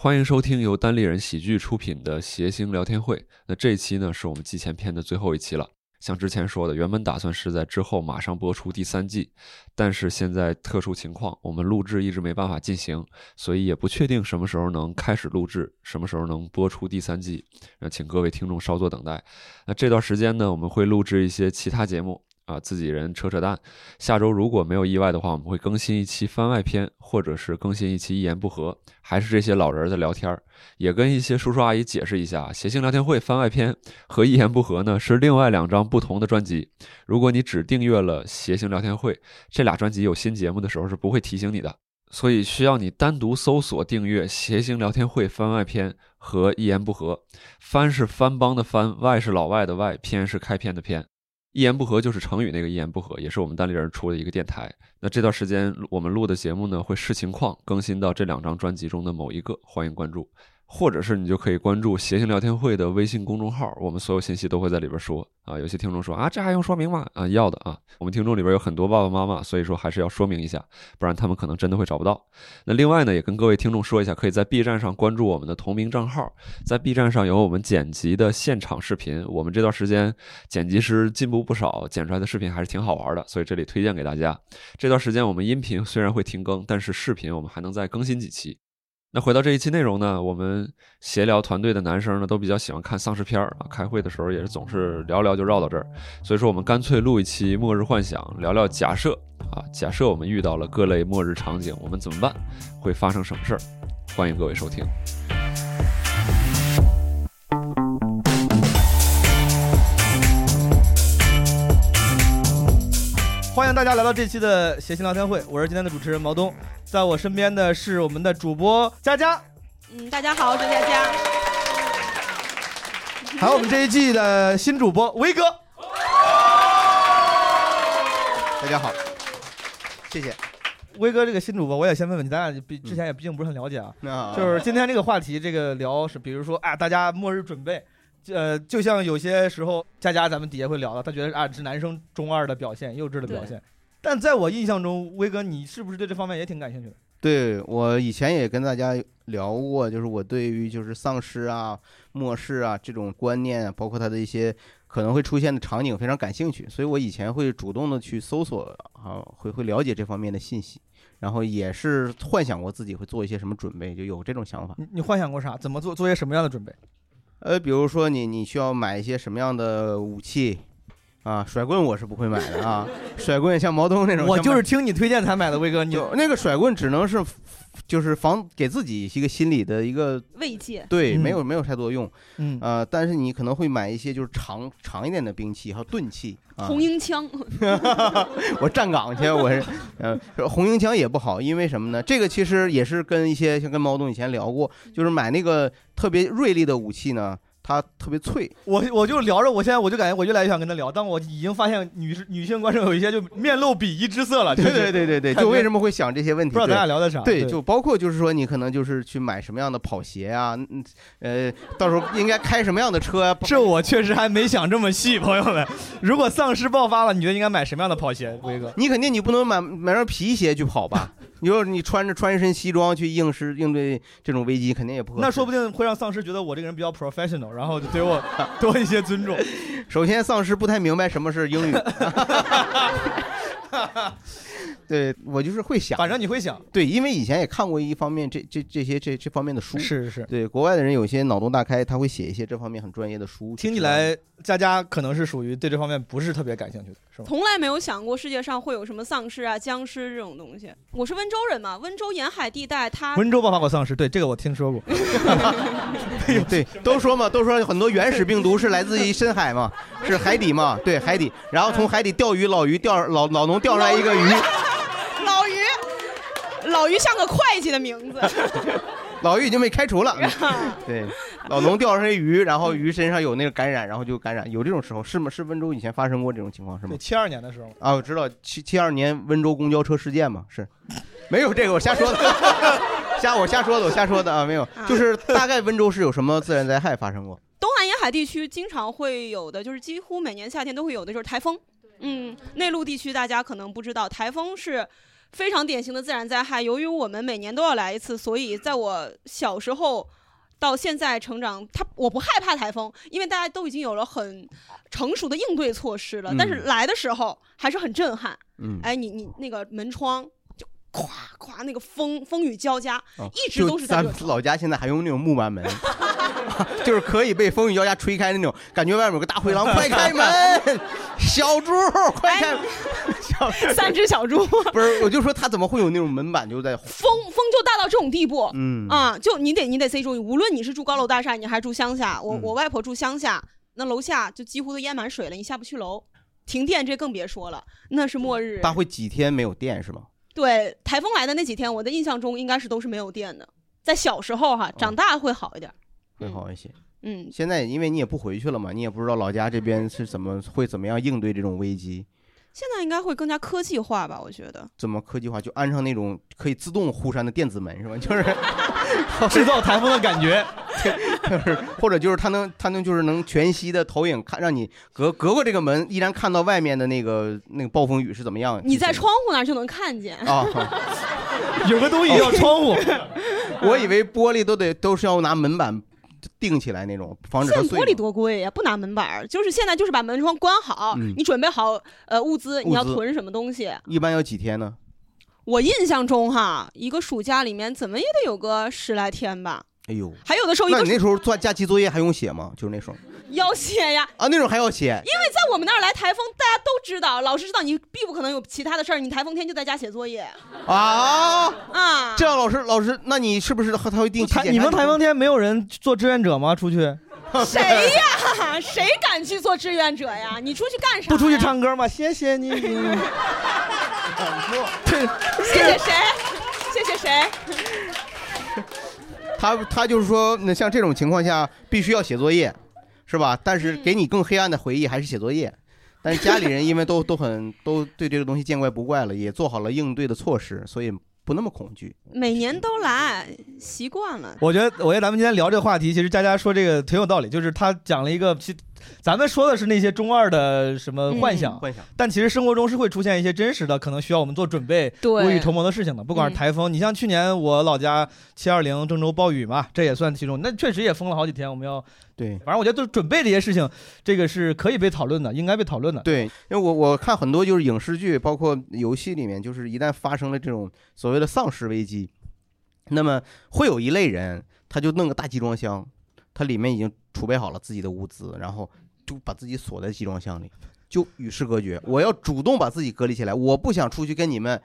欢迎收听由单立人喜剧出品的谐星聊天会。那这一期呢，是我们季前篇的最后一期了。像之前说的，原本打算是在之后马上播出第三季，但是现在特殊情况，我们录制一直没办法进行，所以也不确定什么时候能开始录制，什么时候能播出第三季。那请各位听众稍作等待。那这段时间呢，我们会录制一些其他节目。啊，自己人扯扯淡。下周如果没有意外的话，我们会更新一期番外篇，或者是更新一期一言不合，还是这些老人在聊天儿，也跟一些叔叔阿姨解释一下，谐星聊天会番外篇和一言不合呢是另外两张不同的专辑。如果你只订阅了谐星聊天会这俩专辑，有新节目的时候是不会提醒你的，所以需要你单独搜索订阅谐星聊天会番外篇和一言不合。番是番邦的番，外是老外的外，篇是开篇的篇。一言不合就是成语那个一言不合，也是我们单立人出的一个电台。那这段时间我们录的节目呢，会视情况更新到这两张专辑中的某一个，欢迎关注。或者是你就可以关注谐星聊天会的微信公众号，我们所有信息都会在里边说啊。有些听众说啊，这还用说明吗？啊，要的啊。我们听众里边有很多爸爸妈妈，所以说还是要说明一下，不然他们可能真的会找不到。那另外呢，也跟各位听众说一下，可以在 B 站上关注我们的同名账号，在 B 站上有我们剪辑的现场视频。我们这段时间剪辑师进步不少，剪出来的视频还是挺好玩的，所以这里推荐给大家。这段时间我们音频虽然会停更，但是视频我们还能再更新几期。那回到这一期内容呢，我们闲聊团队的男生呢都比较喜欢看丧尸片儿啊，开会的时候也是总是聊聊就绕到这儿，所以说我们干脆录一期末日幻想，聊聊假设啊，假设我们遇到了各类末日场景，我们怎么办？会发生什么事儿？欢迎各位收听。欢迎大家来到这期的谐星聊天会，我是今天的主持人毛东，在我身边的是我们的主播佳佳，嗯，大家好，我是佳佳。还有我们这一季的新主播威哥，大家好，谢谢。威哥这个新主播，我也先问问你，咱俩比之前也毕竟不是很了解啊，就是今天这个话题，这个聊是，比如说啊，大家末日准备，呃，就像有些时候佳佳咱们底下会聊到，他觉得啊是男生中二的表现，幼稚的表现，但在我印象中，威哥你是不是对这方面也挺感兴趣的？对我以前也跟大家聊过，就是我对于就是丧尸啊、末世啊这种观念啊，包括它的一些可能会出现的场景非常感兴趣，所以我以前会主动的去搜索啊，会会了解这方面的信息，然后也是幻想过自己会做一些什么准备，就有这种想法。你你幻想过啥？怎么做？做些什么样的准备？呃，比如说你你需要买一些什么样的武器啊？甩棍我是不会买的啊，甩棍像毛东那种，我就是听你推荐才买的，威哥，你就那个甩棍只能是就是防给自己一个心理的一个慰藉，对，嗯没有没有太多用。嗯，呃，但是你可能会买一些就是长长一点的兵器，还有钝器。啊、红缨枪 我站岗去，我是呃红缨枪也不好，因为什么呢？这个其实也是跟一些像跟毛东以前聊过，就是买那个特别锐利的武器呢，它特别脆。我我就聊着，我现在我就感觉我越来越想跟他聊，但我已经发现女女性观众有一些就面露鄙夷之色了，对对对对对，就为什么会想这些问题？不知道咱对俩聊的啥。对，就包括就是说，你可能就是去买什么样的跑鞋啊，嗯，呃，到时候应该开什么样的车啊？这我确实还没想这么细，朋友们。如果丧尸爆发了，你觉得应该买什么样的跑鞋，威哥？你肯定你不能买买双皮鞋去跑吧？你说你穿着穿一身西装去应试应对这种危机，肯定也不合适。那说不定会让丧尸觉得我这个人比较 professional，然后就对我 多一些尊重。首先，丧尸不太明白什么是英语。对我就是会想，反正你会想，对，因为以前也看过一方面这这这些这这方面的书，是是是。对国外的人有些脑洞大开，他会写一些这方面很专业的书。听起来佳佳可能是属于对这方面不是特别感兴趣的，是吗？从来没有想过世界上会有什么丧尸啊、僵尸这种东西。我是温州人嘛，温州沿海地带，它温州爆发过丧尸，对这个我听说过。对，都说嘛，都说很多原始病毒是来自于深海嘛，是海底嘛，对海底，然后从海底钓鱼，老鱼钓老老农钓出来一个鱼，老鱼，老鱼像个会计的名字。老鱼已经被开除了。对，老农钓上来鱼，然后鱼身上有那个感染，然后就感染，有这种时候是吗？是温州以前发生过这种情况是吗对，？七二年的时候，啊，我知道七七二年温州公交车事件嘛，是，没有这个我瞎说的，瞎我瞎说的，我瞎说的啊，没有，就是大概温州是有什么自然灾害发生过？东南沿海地区经常会有的，就是几乎每年夏天都会有的，就是台风。嗯，内陆地区大家可能不知道，台风是非常典型的自然灾害。由于我们每年都要来一次，所以在我小时候到现在成长，他我不害怕台风，因为大家都已经有了很成熟的应对措施了。但是嗯来的时候还是很震撼。嗯，哎，你你那个门窗就咵咵那个风风雨交加，哦一直都是在热老家现在还用那种木板门，就是可以被风雨交加吹开那种，感觉外面有个大灰狼，快开门，小猪，快小三只小猪，不是，我就说他怎么会有那种门板就在，风风就大到这种地步。嗯啊，就你得你得注意，无论你是住高楼大厦，你还是住乡下，我、嗯我外婆住乡下，那楼下就几乎都淹满水了，你下不去楼，停电这更别说了，那是末日。他会几天没有电是吗？对台风来的那几天，我的印象中应该是都是没有电的，在小时候哈，长大会好一点。会好一些。嗯，现在因为你也不回去了嘛，你也不知道老家这边是怎么会怎么样应对这种危机，现在应该会更加科技化吧？我觉得。怎么科技化就安上那种可以自动护山的电子门是吧？就是 制造台风的感觉。就是或者就是它能它能就是能全息的投影看，让你隔隔过这个门，依然看到外面的那个那个暴风雨是怎么样。你在窗户那儿就能看见。啊，有个东西叫窗户，我以为玻璃都得都是要拿门板钉起来那种，防止它碎玻璃多贵呀，不拿门板儿，就是现在就是把门窗关好，嗯你准备好呃物资，你要物资囤什么东西。一般要几天呢？我印象中哈，一个暑假里面怎么也得有个十来天吧。哎呦，还有的时候一个那你那时候做假期作业还用写吗？就是那时候要写呀，啊，那种还要写。因为在我们那儿来台风，大家都知道，老师知道你必不可能有其他的事儿，你台风天就在家写作业啊啊。这样老师老师，那你是不是他会定期检查？你们台风天没有人做志愿者吗？出去 谁呀？谁敢去做志愿者呀？你出去干啥？不出去？唱歌吗？谢谢你。对，谢谢谁？谢谢谁？他他就是说，那像这种情况下必须要写作业，是吧？但是给你更黑暗的回忆还是写作业。但是家里人因为都都很都对这个东西见怪不怪了，也做好了应对的措施，所以不那么恐惧。每年都来，习惯了。我觉得，我觉得咱们今天聊这个话题，其实佳佳说这个挺有道理，就是他讲了一个，其咱们说的是那些中二的什么幻想，幻想，但其实生活中是会出现一些真实的，可能需要我们做准备、对未雨绸缪的事情的。不管是台风，你像去年我老家七二零郑州暴雨嘛，这也算其中，那确实也封了好几天。我们要对，反正我觉得就是准备这些事情，这个是可以被讨论的，应该被讨论的。对，因为我我看很多就是影视剧，包括游戏里面，就是一旦发生了这种所谓的丧尸危机，那么会有一类人，他就弄个大集装箱，它里面已经储备好了自己的物资，然后就把自己锁在集装箱里，就与世隔绝。我要主动把自己隔离起来，我不想出去跟你们。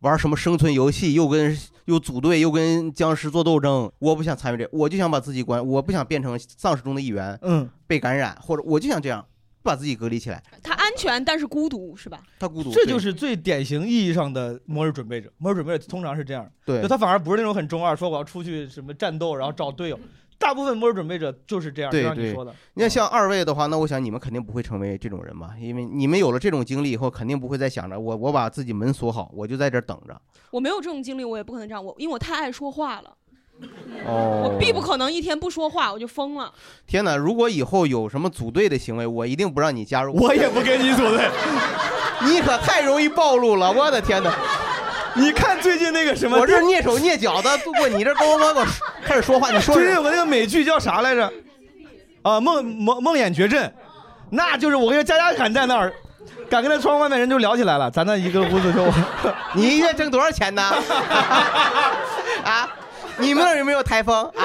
玩什么生存游戏，又跟又组队，又跟僵尸做斗争，我不想参与这，我就想把自己关，我不想变成丧尸中的一员，嗯，被感染，或者我就想这样把自己隔离起来。他安全，但是孤独，是吧？他孤独，这就是最典型意义上的末日准备者。末日准备者通常是这样，对就他反而不是那种很中二，说我要出去什么战斗，然后找队友。大部分末日准备者就是这样，就对对像你说的。你看，像二位的话，那我想你们肯定不会成为这种人吧？因为你们有了这种经历以后，肯定不会再想着我我把自己门锁好，我就在这儿等着。我没有这种经历，我也不可能这样。我因为我太爱说话了，哦我必不可能一天不说话我就疯了。天哪！如果以后有什么组队的行为，我一定不让你加入。我也不跟你组队，你可太容易暴露了！我的天哪！你看最近那个什么，我这蹑手蹑脚的度过你这咣咣咣开始说话，你说最近有个那个美剧叫啥来着？啊，梦梦梦魇绝症，那就是我跟佳佳敢在那儿，敢跟那窗户外面人就聊起来了。咱那一个屋子就，你一月挣多少钱呢？啊，你们那儿有没有台风啊？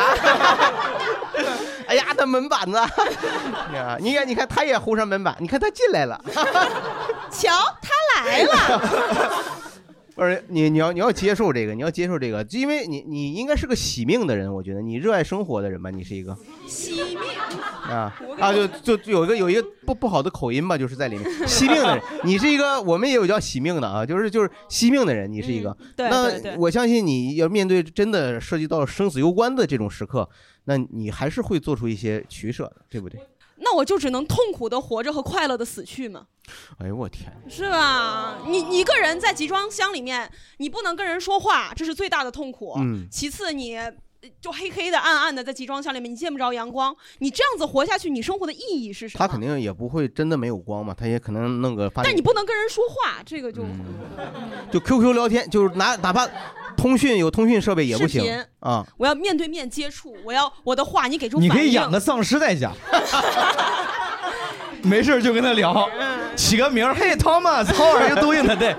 哎呀，那门板子，呀，你看，你看，他也糊上门板，你看他进来了。瞧，他来了。不是你，你要你要接受这个，你要接受这个，因为你你应该是个喜命的人，我觉得你热爱生活的人吧，你是一个惜命。啊啊，就就就有一个有一个不不好的口音吧，就是在里面 惜命的人，你是一个，我们也有叫喜命的啊，就是就是惜命的人，你是一个。对对那对，我相信你要面对真的涉及到生死攸关的这种时刻，那你还是会做出一些取舍的，对不对？那我就只能痛苦的活着和快乐的死去嘛，哎呦我天，是吧？你你一个人在集装箱里面，你不能跟人说话，这是最大的痛苦。嗯其次你就黑黑的、暗暗的在集装箱里面，你见不着阳光。你这样子活下去，你生活的意义是什么？他肯定也不会真的没有光嘛，他也可能弄个发但你不能跟人说话，这个就、嗯就 QQ 聊天，就是拿哪怕通讯有通讯设备也不行频啊。我要面对面接触，我要我的话你给出反你应。可以养个丧尸在家，没事儿就跟他聊，起个名儿，Hey Thomas，How are you doing today？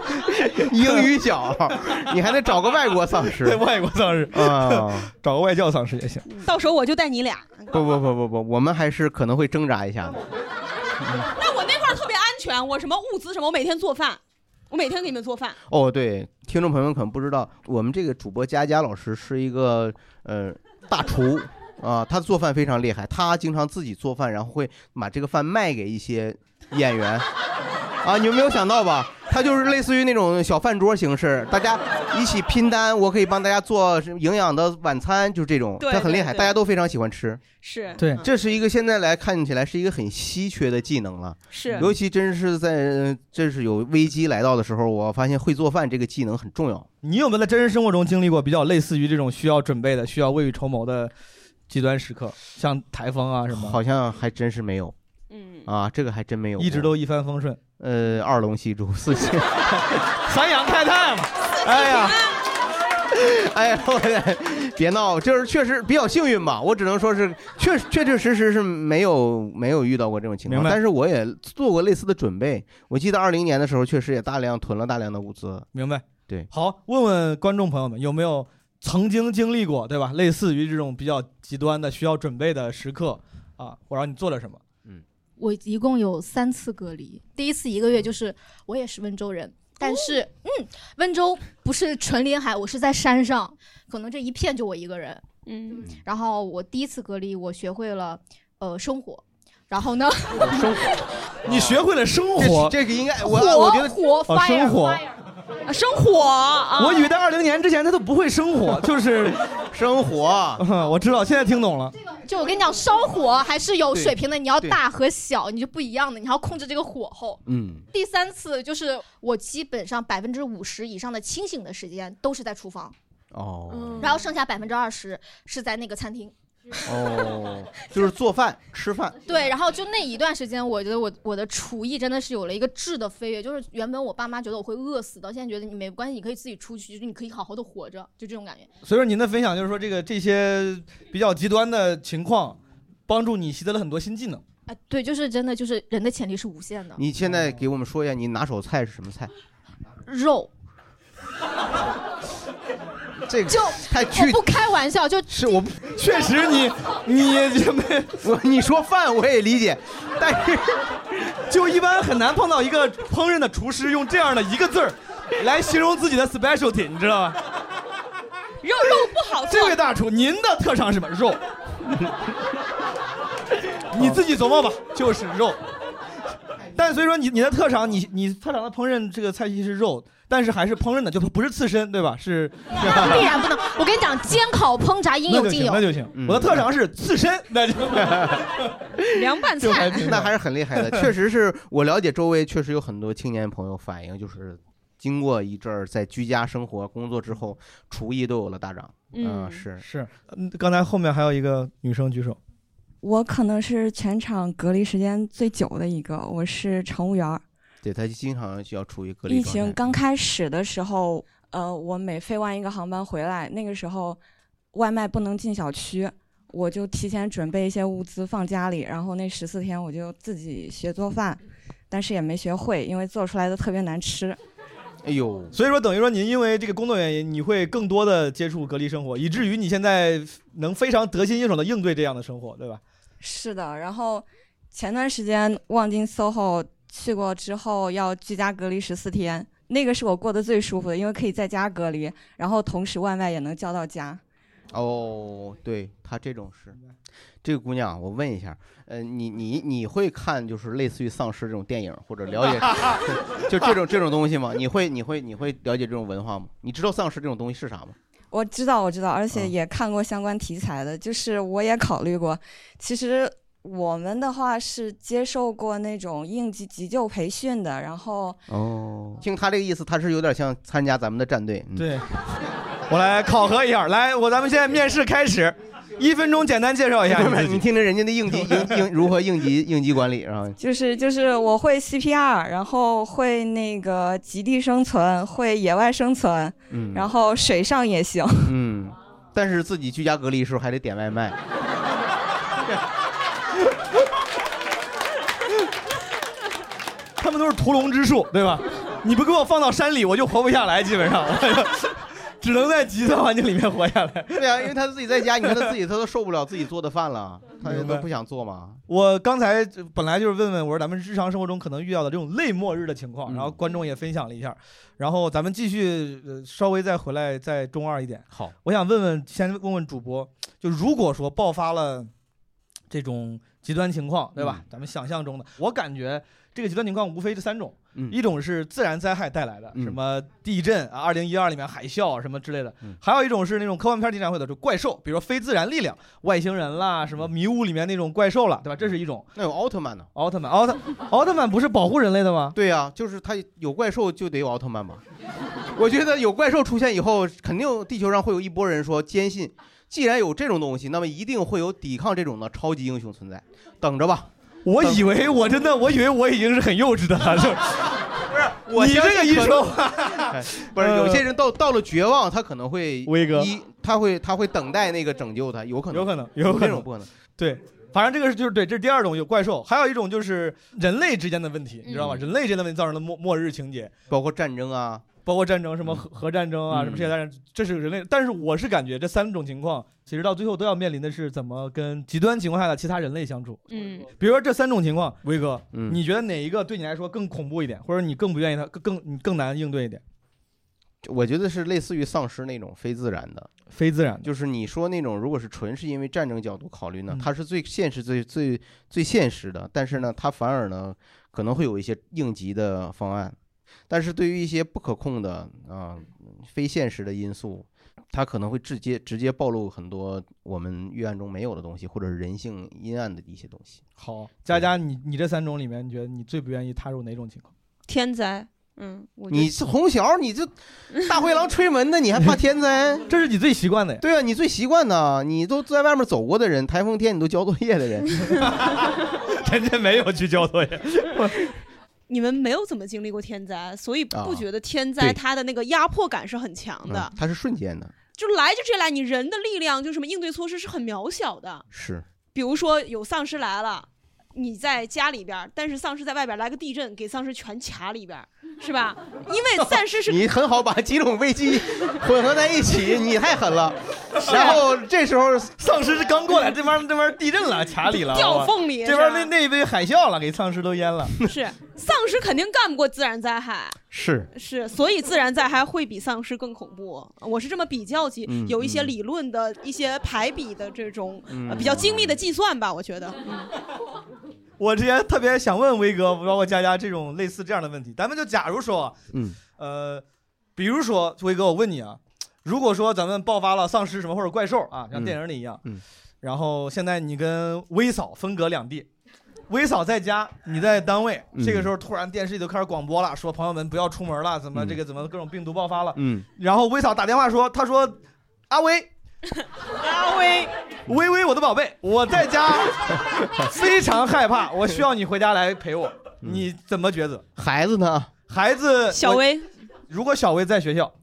英语角，你还得找个外国丧尸对，外国丧尸啊，找个外教丧尸也行。到时候我就带你俩。不不不不不，我们还是可能会挣扎一下的。但我那块儿特别安全，我什么物资什么，我每天做饭，我每天给你们做饭。哦，对，听众朋友们可能不知道，我们这个主播佳佳老师是一个呃大厨啊，他做饭非常厉害，他经常自己做饭，然后会把这个饭卖给一些演员啊，你们没有想到吧？它就是类似于那种小饭桌形式，大家一起拼单，我可以帮大家做营养的晚餐，就是这种，对他很厉害，对对大家都非常喜欢吃。是对这是一个现在来看起来是一个很稀缺的技能了。是尤其真是在这是有危机来到的时候，我发现会做饭这个技能很重要。你有没有在真实生活中经历过比较类似于这种需要准备的、需要未雨绸缪的极端时刻，像台风啊什么？好像还真是没有嗯，啊，这个还真没有过，一直都一帆风顺，呃二龙戏珠四季，三阳开泰嘛。哎呀，哎呀，我的别闹，就是确实比较幸运吧，我只能说是确确确实实是没有没有遇到过这种情况，明白但是我也做过类似的准备。我记得二零年的时候，确实也大量囤了大量的物资。明白。对，好，问问观众朋友们有没有曾经经历过，对吧？类似于这种比较极端的需要准备的时刻啊，我让你做了什么？我一共有三次隔离，第一次一个月就是我也是温州人，但是、嗯，温州不是纯临海，我是在山上，可能这一片就我一个人。嗯，然后我第一次隔离，我学会了呃生火，然后呢，生活，你学会了生活，这个应该我我觉得火哦 fire 生火 fire 啊生火啊！我以为在二零年之前他都不会生火，就是 生火。我知道，现在听懂了。就我跟你讲，烧火还是有水平的，你要大和小，你就不一样的，你还要控制这个火候。嗯，第三次就是我基本上百分之五十以上的清醒的时间都是在厨房，哦然后剩下百分之二十是在那个餐厅。哦，就是做饭吃饭。对，然后就那一段时间，我觉得我我的厨艺真的是有了一个质的飞跃。就是原本我爸妈觉得我会饿死，到现在觉得你没关系，你可以自己出去，就是你可以好好的活着，就这种感觉。所以说您的分享就是说，这个这些比较极端的情况，帮助你习得了很多新技能。哎，对，就是真的，就是人的潜力是无限的。你现在给我们说一下，你拿手菜是什么菜？肉这个就太具我不开玩笑，就是我确实你你这没 我你说饭我也理解，但是就一般很难碰到一个烹饪的厨师用这样的一个字儿来形容自己的 specialty，你知道吧？肉肉不好做这位大厨，您的特长是什么？肉。你自己琢磨吧，就是肉。但所以说你你的特长，你你特长的烹饪这个菜系是肉，但是还是烹饪的，就不是刺身，对吧？是那必然不能。我跟你讲，煎烤烹炸应有尽有那。就行。嗯我的特长是刺身，那就凉拌菜，那还是很厉害的。确实是我了解周围确实有很多青年朋友反映，就是经过一阵儿在居家生活工作之后，厨艺都有了大涨。嗯是是。嗯刚才后面还有一个女生举手，我可能是全场隔离时间最久的一个，我是乘务员儿。对他经常需要处于隔离疫状态情刚开始的时候，呃，我每飞完一个航班回来，那个时候外卖不能进小区，我就提前准备一些物资放家里，然后那十四天我就自己学做饭，但是也没学会，因为做出来的特别难吃。哎呦，所以说等于说您因为这个工作原因，你会更多的接触隔离生活，以至于你现在能非常得心应手的应对这样的生活，对吧？是的，然后前段时间望京 SOHO 去过之后，要居家隔离十四天，那个是我过得最舒服的，因为可以在家隔离，然后同时外卖也能叫到家。哦，对他这种是，这个姑娘，我问一下，呃，你你你会看就是类似于丧尸这种电影或者了解 就这种这种东西吗？你会你会你会了解这种文化吗？你知道丧尸这种东西是啥吗？我知道，我知道，而且嗯也看过相关题材的，就是我也考虑过。其实我们的话是接受过那种应急急救培训的，然后哦，听他这个意思，他是有点像参加咱们的战队。嗯、对，我来考核一下，来，我咱们现在面试开始，一分钟简单介绍一下你。你听听人家的应急 应应如何应急应急管理啊？就是就是我会 CPR，然后会那个极地生存，会野外生存，嗯然后水上也行。嗯，但是自己居家隔离的时候还得点外卖。他们都是屠龙之术，对吧？你不给我放到山里，我就活不下来，基本上，只能在极端环境里面活下来。对啊，因为他自己在家，你看他自己他都受不了自己做的饭了，他明白都不想做嘛。我刚才本来就是问问，我说咱们日常生活中可能遇到的这种类末日的情况，嗯然后观众也分享了一下，然后咱们继续呃稍微再回来再中二一点。好，我想问问，先问问主播，就如果说爆发了这种极端情况，对吧？嗯咱们想象中的，我感觉这个极端情况无非是三种，嗯一种是自然灾害带来的，嗯什么地震啊，二零一二里面海啸什么之类的，嗯还有一种是那种科幻片经常会的，就怪兽，比如说非自然力量，外星人啦，什么迷雾里面那种怪兽啦，对吧？这是一种。那有奥特曼呢？奥特曼，奥特奥特曼不是保护人类的吗？对呀、就是他有怪兽就得有奥特曼嘛。我觉得有怪兽出现以后，肯定地球上会有一波人说坚信，既然有这种东西，那么一定会有抵抗这种的超级英雄存在。等着吧，我以为我真的，我以为我已经是很幼稚的了，就不是你这个一说话，哎 不是有些人到到了绝望，他可能会威哥。一他会他会等待那个拯救他，有可能。有可能，有可能。这种不可能。对，反正这个是就是对，这是第二种有怪兽，还有一种就是人类之间的问题，你知道吧？嗯。人类之间的问题造成的末末日情节，包括战争啊，包括战争，什么核核战争啊，嗯。什么世界大战，这是人类。但是我是感觉这三种情况，其实到最后都要面临的是怎么跟极端情况下的其他人类相处。嗯，比如说这三种情况，威哥，嗯，你觉得哪一个对你来说更恐怖一点，或者你更不愿意它更更你更难应对一点？我觉得是类似于丧尸那种非自然的，非自然的，就是你说那种，如果是纯是因为战争角度考虑呢嗯，它是最现实、最最最现实的，但是呢，它反而呢可能会有一些应急的方案，但是对于一些不可控的啊、非现实的因素，它可能会直接直接暴露很多我们预案中没有的东西，或者是人性阴暗的一些东西。好，佳佳，你你这三种里面，你觉得你最不愿意踏入哪种情况？天灾，嗯，我你是红小，你这 大灰狼吹门的，你还怕天灾？这是你最习惯的呀。对啊，你最习惯的，你都在外面走过的人，台风天你都交作业的人，人家没有去交作业，你们没有怎么经历过天灾，所以啊不觉得天灾它的那个压迫感是很强的嗯，它是瞬间的，就来就直接来，你人的力量就什么应对措施是很渺小的。是。比如说有丧尸来了，你在家里边儿，但是丧尸在外边儿来个地震，给丧尸全卡里边儿，是吧？因为丧尸是你很好把几种危机混合在一起，你太狠了。然后这时候丧尸是刚过来，这边这边地震了，卡里了，掉缝里，这边那那一杯海啸了，给丧尸都淹了。是 丧尸肯定干不过自然灾害，是是，所以自然灾害会比丧尸更恐怖。我是这么比较起，嗯有一些嗯理论的一些排比的这种、比较精密的计算吧，我觉得。嗯 我之前特别想问威哥，包括佳佳这种类似这样的问题，咱们就假如说，嗯呃，比如说威哥，我问你啊，如果说咱们爆发了丧尸什么或者怪兽啊，像嗯电影里一样，嗯然后现在你跟威嫂分隔两地。威嫂在家，你在单位。嗯这个时候，突然电视里都开始广播了，说朋友们不要出门了，怎么嗯这个怎么各种病毒爆发了。嗯然后威嫂打电话说，她说，阿威，阿威，微微，我的宝贝，我在家 非常害怕，我需要你回家来陪我。嗯你怎么抉择？孩子呢？孩子，我，小薇，如果小薇在学校嗯，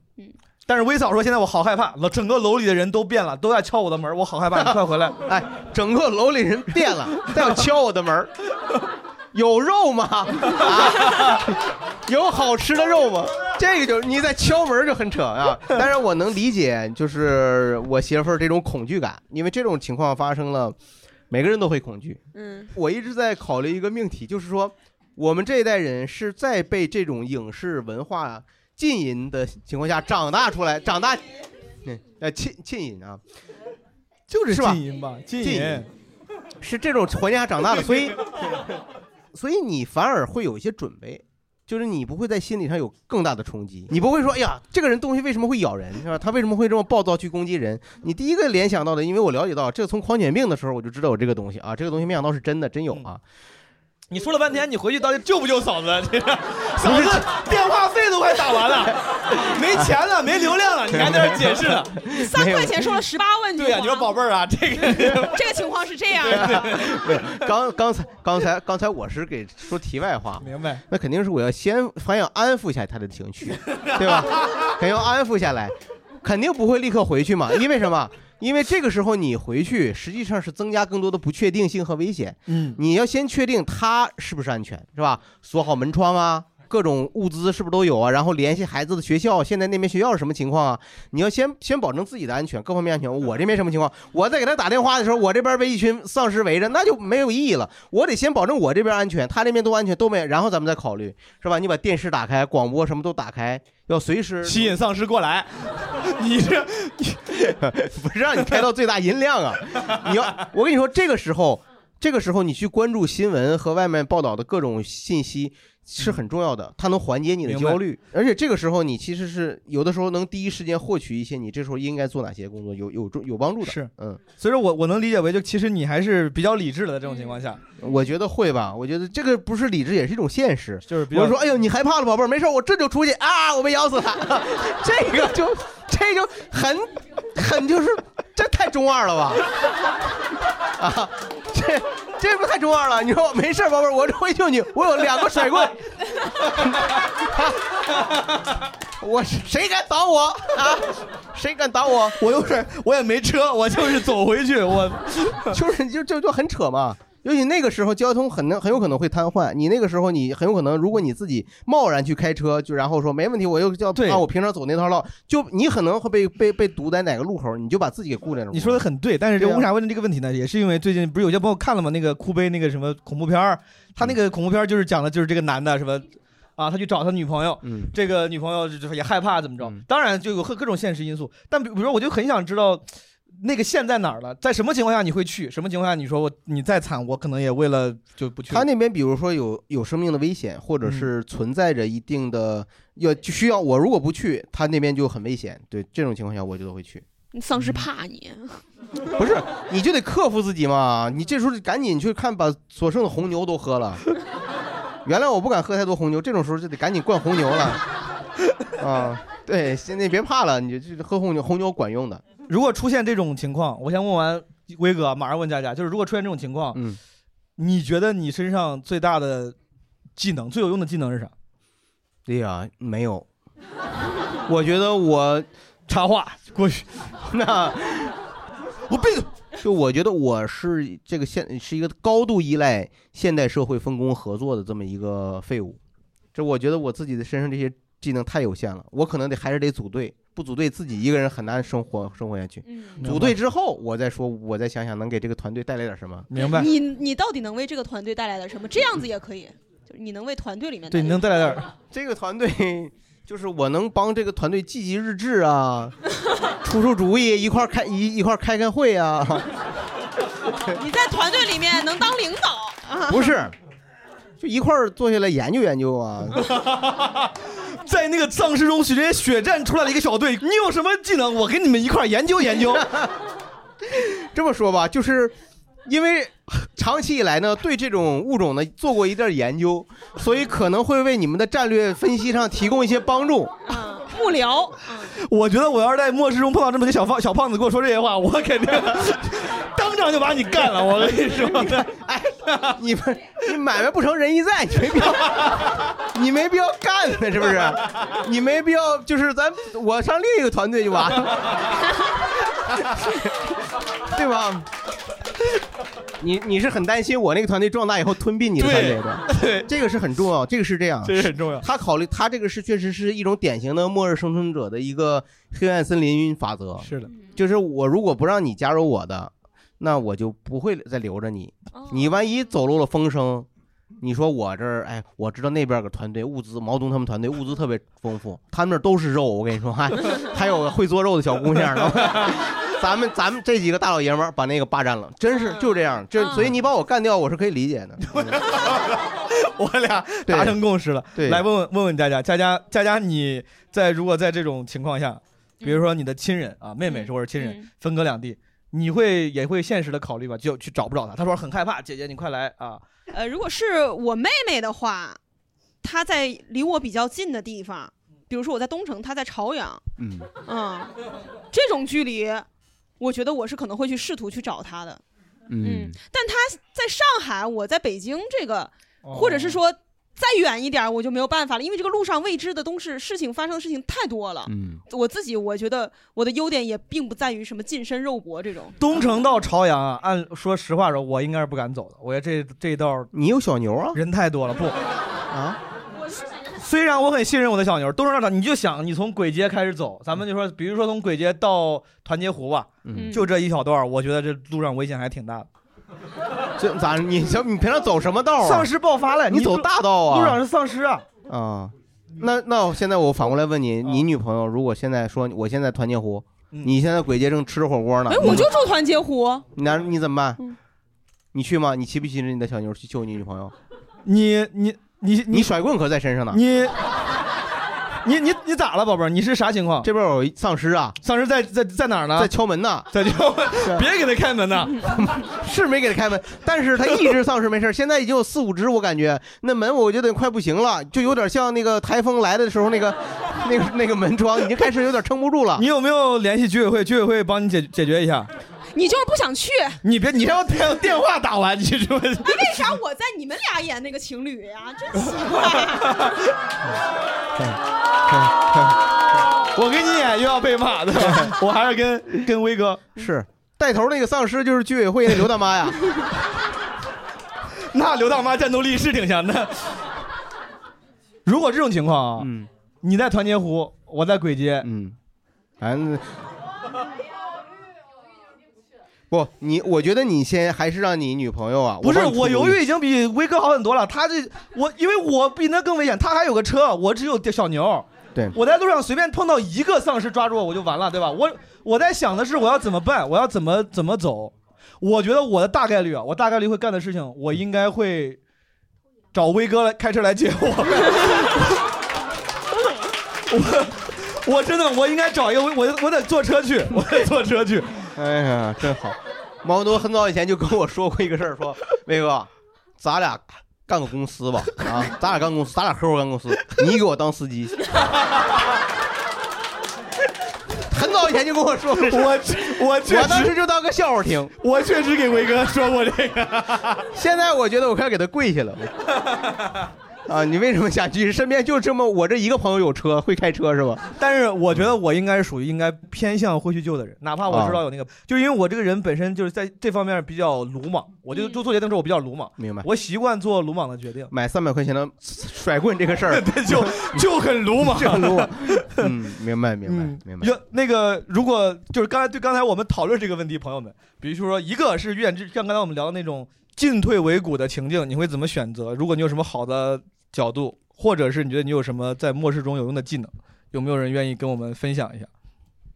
但是威嫂说现在我好害怕，楼整个楼里的人都变了，都在敲我的门，我好害怕，你快回来。哎，整个楼里人变了，再要敲我的门有肉吗？啊，有好吃的肉吗？这个就你在敲门就很扯啊。但是我能理解，就是我媳妇儿这种恐惧感，因为这种情况发生了，每个人都会恐惧。嗯我一直在考虑一个命题，就是说，我们这一代人是在被这种影视文化浸淫的情况下长大出来，长大，嗯，呃，浸浸淫啊，就是是吧禁淫吧，禁淫禁淫。是这种环境下长大的，所以，所以你反而会有一些准备，就是你不会在心理上有更大的冲击，你不会说，哎呀，这个人东西为什么会咬人，是吧？他为什么会这么暴躁去攻击人？你第一个联想到的，因为我了解到，这个从狂犬病的时候我就知道有这个东西啊，这个东西没想到是真的，真有啊。你说了半天，你回去到底救不救嫂子？这个嫂子电话费都快打完了，没钱了，没流量了，你还在这 解释呢？三块钱说了十八万句对呀、话你说宝贝儿啊，这个这个情况是这样的，刚刚才刚才刚才我是给说题外话，明白？那肯定是我要先反要安抚一下他的情绪，对吧？肯定要安抚下来，肯定不会立刻回去嘛，因为什么？因为这个时候你回去，实际上是增加更多的不确定性和危险。嗯，你要先确定他是不是安全，是吧？锁好门窗啊，各种物资是不是都有啊？然后联系孩子的学校，现在那边学校是什么情况啊？你要先先保证自己的安全，各方面安全。我这边什么情况？我在给他打电话的时候，我这边被一群丧尸围着，那就没有意义了。我得先保证我这边安全，他那边都安全，都没，然后咱们再考虑，是吧？你把电视打开，广播什么都打开，要随时吸引丧尸过来，你这你不是让你开到最大音量啊！你要，我跟你说，这个时候，这个时候你去关注新闻和外面报道的各种信息是很重要的，它能缓解你的焦虑，而且这个时候你其实是有的时候能第一时间获取一些你这时候应该做哪些工作，有有有帮助的。是，嗯，所以说我我能理解为，就其实你还是比较理智的，在这种情况下，我觉得会吧，我觉得这个不是理智，也是一种现实。就是比较我说，哎呦，你害怕了，宝贝儿，没事儿，我这就出去啊，我被咬死了。这个就，这就很，很就是，这太中二了吧？啊，这这不太中二了？你说没事，宝贝儿，我这会救你，我有两个甩棍。我谁敢挡我啊？谁敢挡我？我又是我也没车，我就是走回去，我就是就就就很扯嘛。尤其那个时候交通很能很有可能会瘫痪，你那个时候你很有可能，如果你自己贸然去开车，就然后说没问题，我又叫对按我平常走那条道，就你可能会被被被堵在哪个路口，你就把自己给固在那。你说的很对，但是这为啥问这个问题呢？也是因为最近不是有些朋友看了吗？那个哭悲那个什么恐怖片儿，他那个恐怖片儿就是讲的就是这个男的什么啊，他去找他女朋友，嗯这个女朋友就也害怕怎么着嗯，当然就有各各种现实因素。但比比如说，我就很想知道那个线在哪儿了，在什么情况下你会去？什么情况下你说我你再惨，我可能也为了就不去。他那边比如说有有生命的危险，或者是存在着一定的要就需要我如果不去，他那边就很危险。对这种情况下，我就会去。丧尸怕你，不是，你就得克服自己嘛。你这时候赶紧去看，把所剩的红牛都喝了。原来我不敢喝太多红牛，这种时候就得赶紧灌红牛了。啊，对，现在别怕了，你就喝红牛，红牛管用的。如果出现这种情况，我先问完威哥，马上问佳佳，就是如果出现这种情况，嗯，你觉得你身上最大的技能、最有用的技能是啥？对呀，没有。我觉得我插话过去，那我闭嘴。就我觉得我是这个现是一个高度依赖现代社会分工合作的这么一个废物。这我觉得我自己的身上这些技能太有限了，我可能得还是得组队，不组队自己一个人很难生活生活下去。嗯，组队之后，我再说，我再想想能给这个团队带来点什么。明白？你你到底能为这个团队带来点什么？这样子也可以，就是你能为团队里面对，带来你能带来点儿？这个团队就是我能帮这个团队记记日志啊，出出主意，一块儿开一一块儿开开会啊。你在团队里面能当领导啊？不是，就一块儿坐下来研究研究啊。在那个丧尸中直接血战出来了一个小队，你有什么技能？我跟你们一块儿研究研究。这么说吧，就是因为长期以来呢，对这种物种呢做过一点研究，所以可能会为你们的战略分析上提供一些帮助。嗯，幕僚，我觉得我要是在末世中碰到这么些小胖小胖子跟我说这些话，我肯定当场就把你干了。我跟你说，哎，你们你买卖不成仁义在，你没必要，你没必要干呢，是不是？你没必要，就是咱我上另一个团队就完了，对吧？你你是很担心我那个团队壮大以后吞并你的团队的，对，这个是很重要，这个是这样，这是很重要。他考虑他这个是确实是一种典型的末日生存者的一个黑暗森林法则，是的，就是我如果不让你加入我的，那我就不会再留着你。哦你万一走漏了风声，你说我这儿哎，我知道那边有个团队物资，毛东他们团队物资特别丰富，他们那儿都是肉，我跟你说，还还有个会做肉的小姑娘呢。咱们咱们这几个大老爷们儿把那个霸占了，真是就这样，这嗯所以你把我干掉，我是可以理解的。我俩达成共识了。对来问问问问佳佳，佳佳佳佳，你在如果在这种情况下，比如说你的亲人啊，妹妹或者亲人嗯分隔两地，你会也会现实的考虑吧，就去找不找她。她说很害怕，姐姐你快来啊！呃，如果是我妹妹的话，她在离我比较近的地方，比如说我在东城，她在朝阳，嗯，嗯，这种距离，我觉得我是可能会去试图去找他的。嗯，但他在上海，我在北京，这个哦或者是说再远一点儿，我就没有办法了，因为这个路上未知的东西、事情发生的事情太多了。嗯，我自己我觉得我的优点也并不在于什么近身肉搏这种。东城到朝阳啊，按说实话说，我应该是不敢走的。我觉得这这一道你有小牛啊？人太多了，不啊。虽然我很信任我的小牛，东城到朝，你就想你从簋街开始走，咱们就说，比如说从簋街到团结湖吧，嗯就这一小段儿，我觉得这路上危险还挺大的。这咋？你小你平常走什么道啊？丧尸爆发了，你走大道啊？路上是丧尸啊！啊，那那我现在我反过来问你，你女朋友如果现在说我现在团结湖，嗯你现在鬼街正吃着火锅呢，哎，我就住团结湖。那你怎么办嗯？你去吗？你骑不骑着你的小牛去救你女朋友？你你你你甩棍可在身上呢。你你你你咋了，宝贝儿？你是啥情况？这边有丧尸啊，丧尸在在在哪儿呢？在敲门呢，在敲门，别给他开门呐！是没给他开门，但是他一只丧尸没事儿，现在已经有四五只，我感觉那门我觉得快不行了，就有点像那个台风来的时候那个那个那个门窗已经开始有点撑不住了。你有没有联系居委会？居委会帮你解解决一下。你就是不想去？你别，你让电电话打完，你说。那为啥我在你们俩演那个情侣呀？真奇怪。我跟你演又要被骂的，我还是跟跟威哥是带头那个丧尸就是居委会那刘大妈呀。那刘大妈战斗力是挺强的。如果这种情况啊，嗯，你在团结湖，我在鬼街，嗯，反正不，你我觉得你先还是让你女朋友啊，不是我犹豫已经比威哥好很多了。他这我因为我比那更危险，他还有个车，我只有小牛。对，我在路上随便碰到一个丧尸抓住我，我就完了，对吧？我我在想的是我要怎么办，我要怎么怎么走。我觉得我的大概率啊，我大概率会干的事情，我应该会找威哥来开车来接我。我我真的我应该找一个我我我得坐车去，我得坐车去。哎呀，真好。毛多很早以前就跟我说过一个事儿，说威哥，咱俩干个公司吧，啊，咱俩干公司，咱俩合伙干公司，你给我当司机。很早以前就跟我说我我确我当时实就当个笑话听。我确实给威哥说过这个。现在我觉得我快给他跪下了。啊，你为什么想去？身边就这么我这一个朋友有车，会开车是吧？但是我觉得我应该是属于应该偏向会去救的人，哪怕我知道有那个，就是因为我这个人本身就是在这方面比较鲁莽，我就就做决定之后我比较鲁莽，明白。我习惯做鲁莽的决定，买三百块钱的甩棍这个事儿，对，就 就很鲁莽，就很鲁莽。嗯，明白，明白嗯，明白。有那个，如果就是刚才对刚才我们讨论这个问题，朋友们，比如说一个是远志，像刚才我们聊的那种进退维谷的情境，你会怎么选择？如果你有什么好的角度，或者是你觉得你有什么在末世中有用的技能，有没有人愿意跟我们分享一下？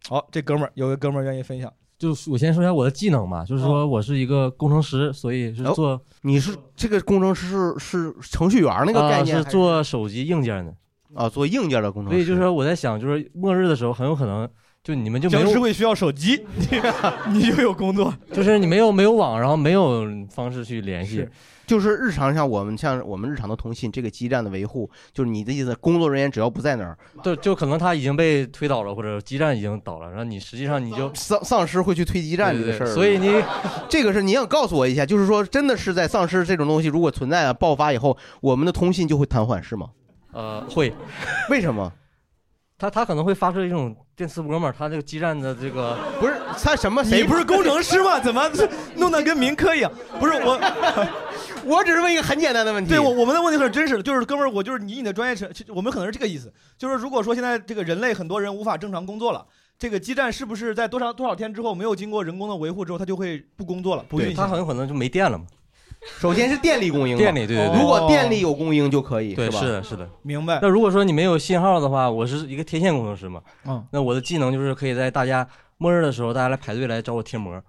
好，这哥们儿有个哥们儿愿意分享。就是我先说一下我的技能吧，就是说我是一个工程师，所以是做你是这个工程师是是程序员那个概念，啊是做手机硬件的，啊做硬件的工程师。所以就是说我在想，就是末日的时候很有可能就你们就没有，僵尸会需要手机，你 你就有工作。就是你没有没有网，然后没有方式去联系是，就是日常像我们像我们日常的通信，这个基站的维护，就是你的意思，工作人员只要不在那儿，就就可能他已经被推倒了，或者基站已经倒了，然后你实际上你就 丧丧尸会去推基站这个事儿。对对对所以你这个是你想告诉我一下，就是说真的是在丧尸这种东西如果存在啊爆发以后，我们的通信就会瘫痪，是吗？呃会，为什么？他他可能会发射一种电磁波嘛，他这个基站的这个 不是他什么？你不是工程师吗？怎么 弄得跟民科一样？不是我，我只是问一个很简单的问题。对我我们的问题很真实的，就是哥们儿，我就是以你的专业成，我们可能是这个意思，就是如果说现在这个人类很多人无法正常工作了，这个基站是不是在多长多少天之后没有经过人工的维护之后，它就会不工作了，不运，行？它很有可能就没电了嘛。首先是电力供应嘛，电力对对对如果电力有供应就可以，对，吧？是的，是的。明白。那如果说你没有信号的话，我是一个天线工程师嘛，嗯，那我的技能就是可以在大家末日的时候，大家来排队来找我贴膜。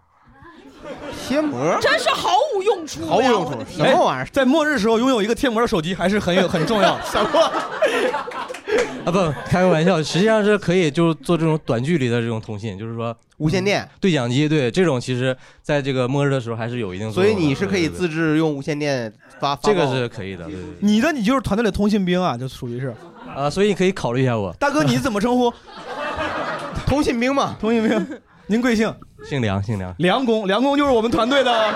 贴膜真是毫无用处呀，毫无用处我的，天什么玩意儿？在末日时候拥有一个贴膜的手机还是很有很重要的。什么？啊不，开个玩笑，实际上是可以就是做这种短距离的这种通信，就是说无线电对讲机，对这种其实在这个末日的时候还是有一定作所用的。以你是可以自制用无线电发，发这个报是可以的，对对对。你的你就是团队里通信兵啊，就属于是。啊，所以你可以考虑一下我。大哥，你怎么称呼？通信兵嘛，通信兵。您贵姓？姓梁，姓梁。梁工，梁工就是我们团队的。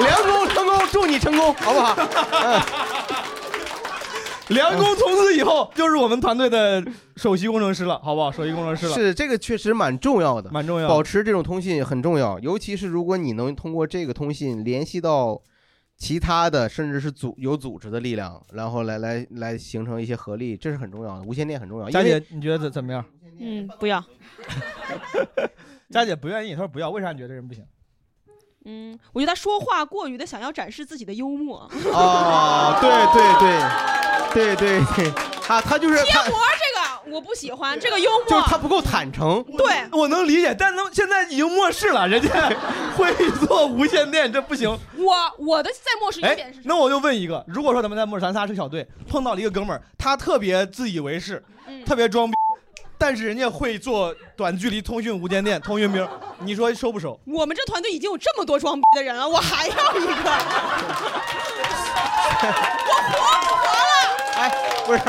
梁工成功，祝你成功，好不好？嗯 梁工从此以后就是我们团队的首席工程师了，好不好？首席工程师了。是这个确实蛮重要的，蛮重要的保持这种通信很重要，尤其是如果你能通过这个通信联系到其他的，甚至是组有组织的力量，然后来来来形成一些合力，这是很重要的。无线电很重要。佳姐，你觉得怎怎么样？嗯，不要。佳姐不愿意，她说不要，为啥你觉得这人不行？嗯，我觉得他说话过于的想要展示自己的幽默。啊，对对对对对对，他他就是他贴膜这个我不喜欢，这个幽默就是他不够坦诚。对，我能理解，但能现在已经末世了，人家 会做无线电，这不行。我我的在末世优哎点是，那我就问一个，如果说咱们在末世，咱仨是个小队，碰到了一个哥们儿，他特别自以为是，嗯特别装逼，但是人家会做短距离通讯无线电通讯兵，你说收不收？我们这团队已经有这么多装逼的人了，我还要一个，我活不活了？哎，不是，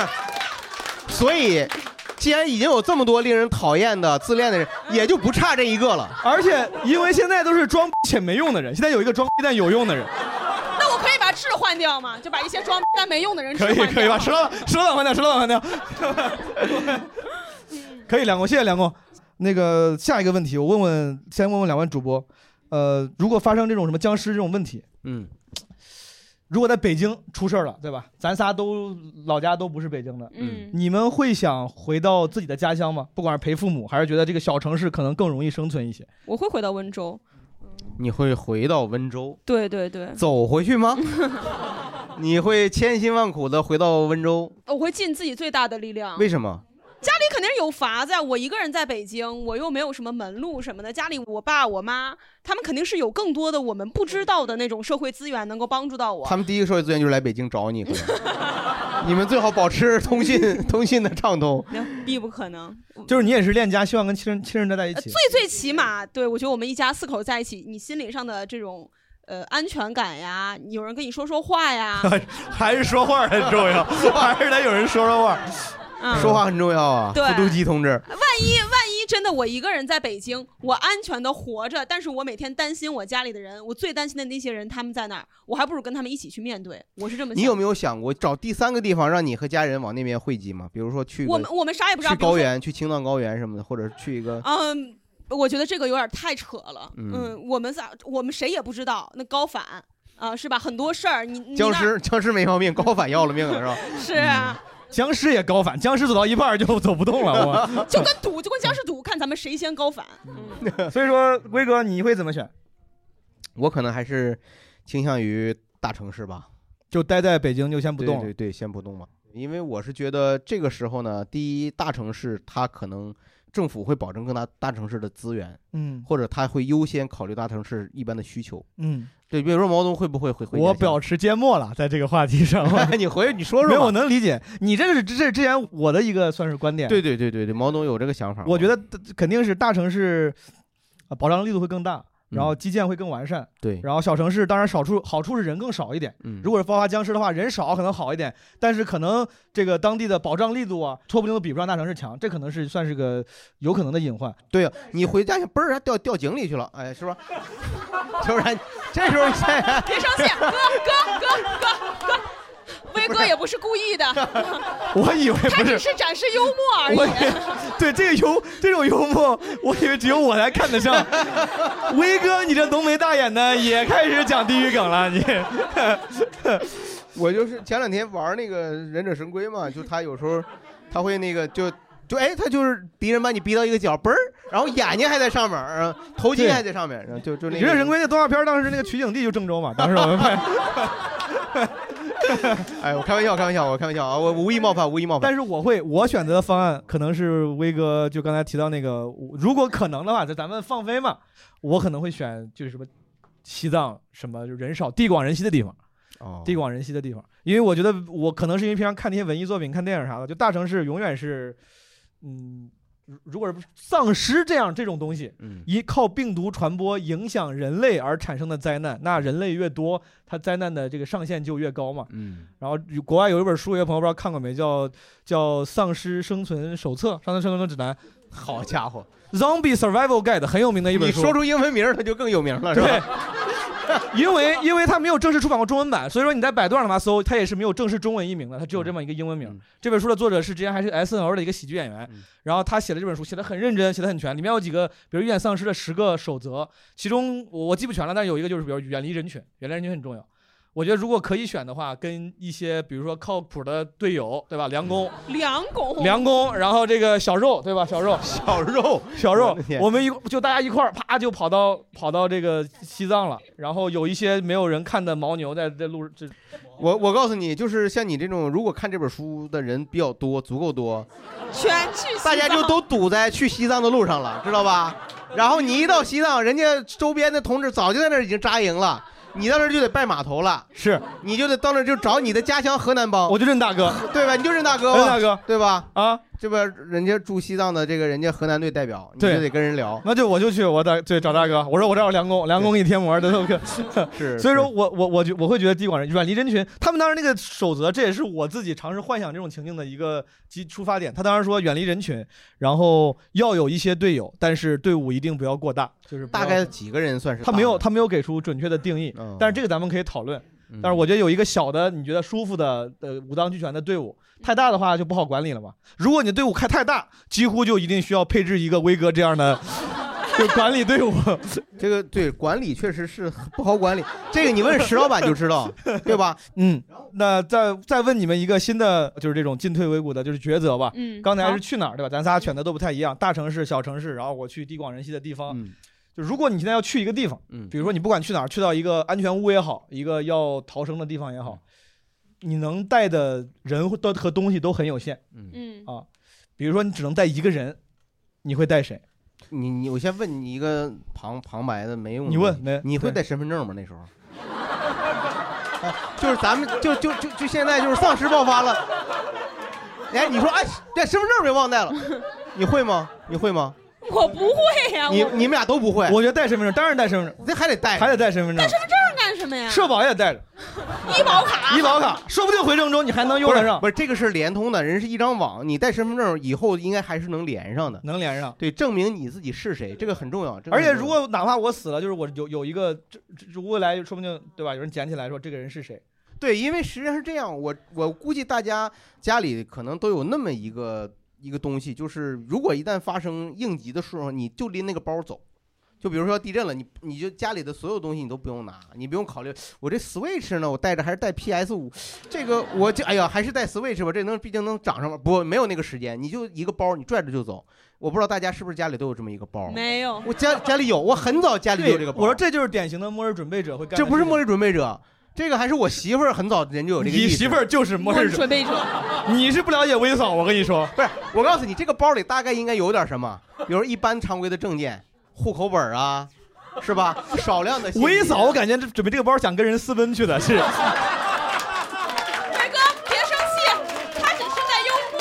所以既然已经有这么多令人讨厌的自恋的人，也就不差这一个了。而且因为现在都是装逼且没用的人，现在有一个装逼但有用的人，那我可以把置换掉吗？就把一些装逼但没用的人置可以换掉。可以吧？石老板，石老板换掉，石老板换掉。可以，梁工，谢谢梁工。那个下一个问题，我问问，先问问两位主播，呃，如果发生这种什么僵尸这种问题，嗯，如果在北京出事儿了，对吧？咱仨都老家都不是北京的，嗯，你们会想回到自己的家乡吗？不管是陪父母，还是觉得这个小城市可能更容易生存一些？我会回到温州。你会回到温州，对对对，走回去吗？你会千辛万苦的回到温州？我会尽自己最大的力量。为什么？家里肯定是有法子呀，我一个人在北京，我又没有什么门路什么的。家里我爸我妈他们肯定是有更多的我们不知道的那种社会资源能够帮助到我。他们第一个社会资源就是来北京找你，可能 你们最好保持通信通信的畅通。那必不可能。就是你也是恋家，希望跟亲人亲人待在一起。最最起码，对我觉得我们一家四口在一起，你心理上的这种呃安全感呀，有人跟你说说话呀，还是说话很重要，还是得有人说说话。嗯说话很重要啊，对复读机同志。万一万一真的我一个人在北京，我安全的活着，但是我每天担心我家里的人，我最担心的那些人他们在哪儿，我还不如跟他们一起去面对。我是这么想。你有没有想过找第三个地方让你和家人往那边汇集吗？比如说去个我们我们啥也不知道去比如说高原、去青藏高原什么的，或者去一个嗯，我觉得这个有点太扯了。嗯嗯，我们仨我们谁也不知道那高反啊、是吧？很多事儿，你你那僵尸，僵尸没要命，高反要了命了，是吧？是啊，僵尸也高反，僵尸走到一半儿就走不动了，我。就跟赌，就跟僵尸赌，看咱们谁先高反。嗯，所以说，威哥你会怎么选？我可能还是倾向于大城市吧，就待在北京就先不动。对对对，先不动嘛，因为我是觉得这个时候呢，第一，大城市它可能政府会保证更大大城市的资源，嗯或者他会优先考虑大城市一般的需求。嗯，对，比如说毛泽东会不会回回？我保持 缄默了，在这个话题上。你回你说说没有，我能理解你这是这是之前我的一个算是观点。对对对对对，毛泽东有这个想法。我觉得肯定是大城市，呃保障力度会更大，然嗯后基建会更完善。对然后小城市当然少处好处是人更少一点。嗯如果是爆发僵尸的话，人少可能好一点，但是可能这个当地的保障力度啊，说不定都比不上大城市强，这可能是算是个有可能的隐患。对呀、你回家嘣儿掉掉井里去了，哎，是吧？要不然这时候别生气，哥哥哥哥哥，威哥也不是故意的，我以为，他只是展示幽默而已。对这个幽这种幽默，我以为只有我才看得上。威哥，你这浓眉大眼的也开始讲地狱梗了，你。我就是前两天玩那个忍者神龟嘛，就他有时候他会那个就就哎，他就是敌人把你逼到一个角，嘣儿，然后眼睛还在上面，然后头巾还在上面，然后就就那个忍者神龟那动画片当时那个取景地就郑州嘛，当时我们拍。哎，我开玩笑，开玩笑，我开玩笑啊，我我无意冒犯，无意冒犯。但是我会，我选择的方案可能是威哥就刚才提到那个，如果可能的话，就咱们放飞嘛，我可能会选就是什么西藏什么就人少地广人稀的地方，哦，地广人稀的地方。因为我觉得我可能是因为平常看那些文艺作品、看电影啥的，就大城市永远是，嗯，如如果是丧尸这样这种东西，嗯一靠病毒传播影响人类而产生的灾难，那人类越多，它灾难的这个上限就越高嘛。嗯然后国外有一本书，有些朋友不知道看过没，叫叫《丧尸生存手册》《丧尸生存指南好家伙，》（Zombie Survival Guide），很有名的一本书。你说出英文名，它就更有名了，是对吧？，因为因为它没有正式出版过中文版，所以说你在百度上的话搜，它也是没有正式中文译名的，它只有这么一个英文名。嗯这本书的作者是之前还是 S N L 的一个喜剧演员，嗯然后他写了这本书，写的很认真，写的很全，里面有几个比如遇见丧尸的十个守则，其中我我记不全了，但是有一个就是比如远离人群，远离人群很重要。我觉得如果可以选的话，跟一些比如说靠谱的队友，对吧？梁工，梁工，梁工，然后这个小肉，对吧？小肉，小肉，小肉我们一就大家一块儿啪就跑到跑到这个西藏了，然后有一些没有人看的牦牛在在路这我我告诉你，就是像你这种，如果看这本书的人比较多，足够多，全去西藏大家就都堵在去西藏的路上了，知道吧？然后你一到西藏，人家周边的同志早就在那儿已经扎营了，你到那儿就得拜码头了，是，你就得到那儿就找你的家乡河南帮，我就认大哥，对吧？你就认大哥吧，认大哥对吧？啊，这边人家住西藏的这个人家河南队代表，你对就得跟人聊，那就我就去我大对找大哥，我说我这儿有梁工，梁工给你贴膜的。是，所以说我我我就我会觉得地广人远离人群，他们当时那个守则，这也是我自己尝试幻想这种情境的一个基出发点。他当时说远离人群，然后要有一些队友，但是队伍一定不要过大，就是不要大概几个人算是大？他没有他没有给出准确的定义，嗯，但是这个咱们可以讨论。嗯但是我觉得有一个小的你觉得舒服的呃五脏俱全的队伍，太大的话就不好管理了嘛。如果你队伍开太大，几乎就一定需要配置一个威哥这样的就 管理队伍。这个对管理确实是不好管理，这个你问石老板就知道，对吧？嗯，那再再问你们一个新的就是这种进退维谷的就是抉择吧。嗯，刚才是去哪儿对吧？咱仨选的都不太一样，大城市、小城市，然后我去地广人稀的地方。嗯就如果你现在要去一个地方，嗯比如说你不管去哪儿，去到一个安全屋也好，一个要逃生的地方也好，你能带的人和和东西都很有限嗯，嗯，啊。比如说你只能带一个人，你会带谁？你你我先问你一个旁旁白的没用的你问没你会带身份证吗？那时候？啊 就是咱们就就就就现在就是丧尸爆发了，哎，你说哎，这身份证别忘带了，你会吗？你会吗？我不会呀，我你你们俩都不会，我觉得带身份证，当然带身份证，这还得带，还得带身份证带。身份证干什么呀？社保也带着，医保卡，医保卡，说不定回郑州你还能用得上不，是这个是联通的，人是一张网，你带身份证以后应该还是能连上的。能连上。对，证明你自己是谁，这个很重要。这个而且重要如果哪怕我死了，就是我有有一个，这这未来说不定对吧？有人捡起来说这个人是谁？对，因为实际上是这样，我我估计大家家里可能都有那么一个一个东西，就是如果一旦发生应急的时候，你就拎那个包走。就比如说地震了，你你就家里的所有东西你都不用拿，你不用考虑我这 Switch 呢，我带着还是带 PS 五，这个我就哎呀还是带 Switch 吧，这能毕竟能长上吗？不，没有那个时间，你就一个包，你拽着就走。我不知道大家是不是家里都有这么一个包？没有，我家家里有，我很早家里就有这个包。我说这就是典型的末日准备者会干。这不是末日准备者，这个还是我媳妇儿很早人就有这个意识。你媳妇儿就是末日准准备者，你是不了解威嫂，我跟你说，不是，我告诉你，这个包里大概应该有点什么，比如一般常规的证件、户口本啊，是吧？少量的信息微嫂，我感觉这准备这个包想跟人私奔去的，是。伟哥别生气，他只是在幽默。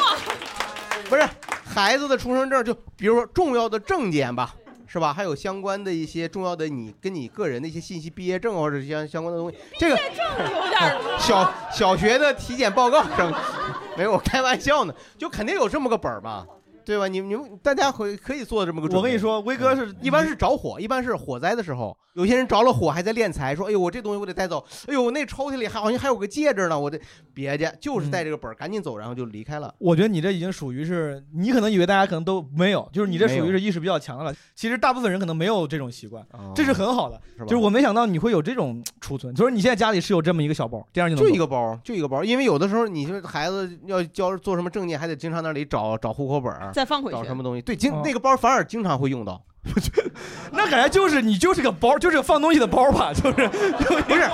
不是孩子的出生证，就比如说重要的证件吧，是吧？还有相关的一些重要的你跟你个人的一些信息，毕业证或者相相关的东西，这个有点 小小学的体检报告什么，没有，我开玩笑呢，就肯定有这么个本儿吧。对吧？你你们大家会可以做这么个准备。我跟你说，威哥是一般是着火，一般是火灾的时候，有些人着了火还在敛财，说：“哎呦，我这东西我得带走。哎呦，那抽屉里还好像还有个戒指呢，我得别介，就是带这个本儿，赶紧走，然后就离开了。我觉得你这已经属于是，你可能以为大家可能都没有，就是你这属于是意识比较强的了。其实大部分人可能没有这种习惯，这是很好的。哦是吧就是我没想到你会有这种储存，就是你现在家里是有这么一个小包，这样就能就一个包，就一个包，因为有的时候你说孩子要交做什么证件，还得经常那里找找户口本儿，再放回去找什么东西。对，经哦那个包反而经常会用到。那感觉就是你就是个包，就是个放东西的包吧，就是 不是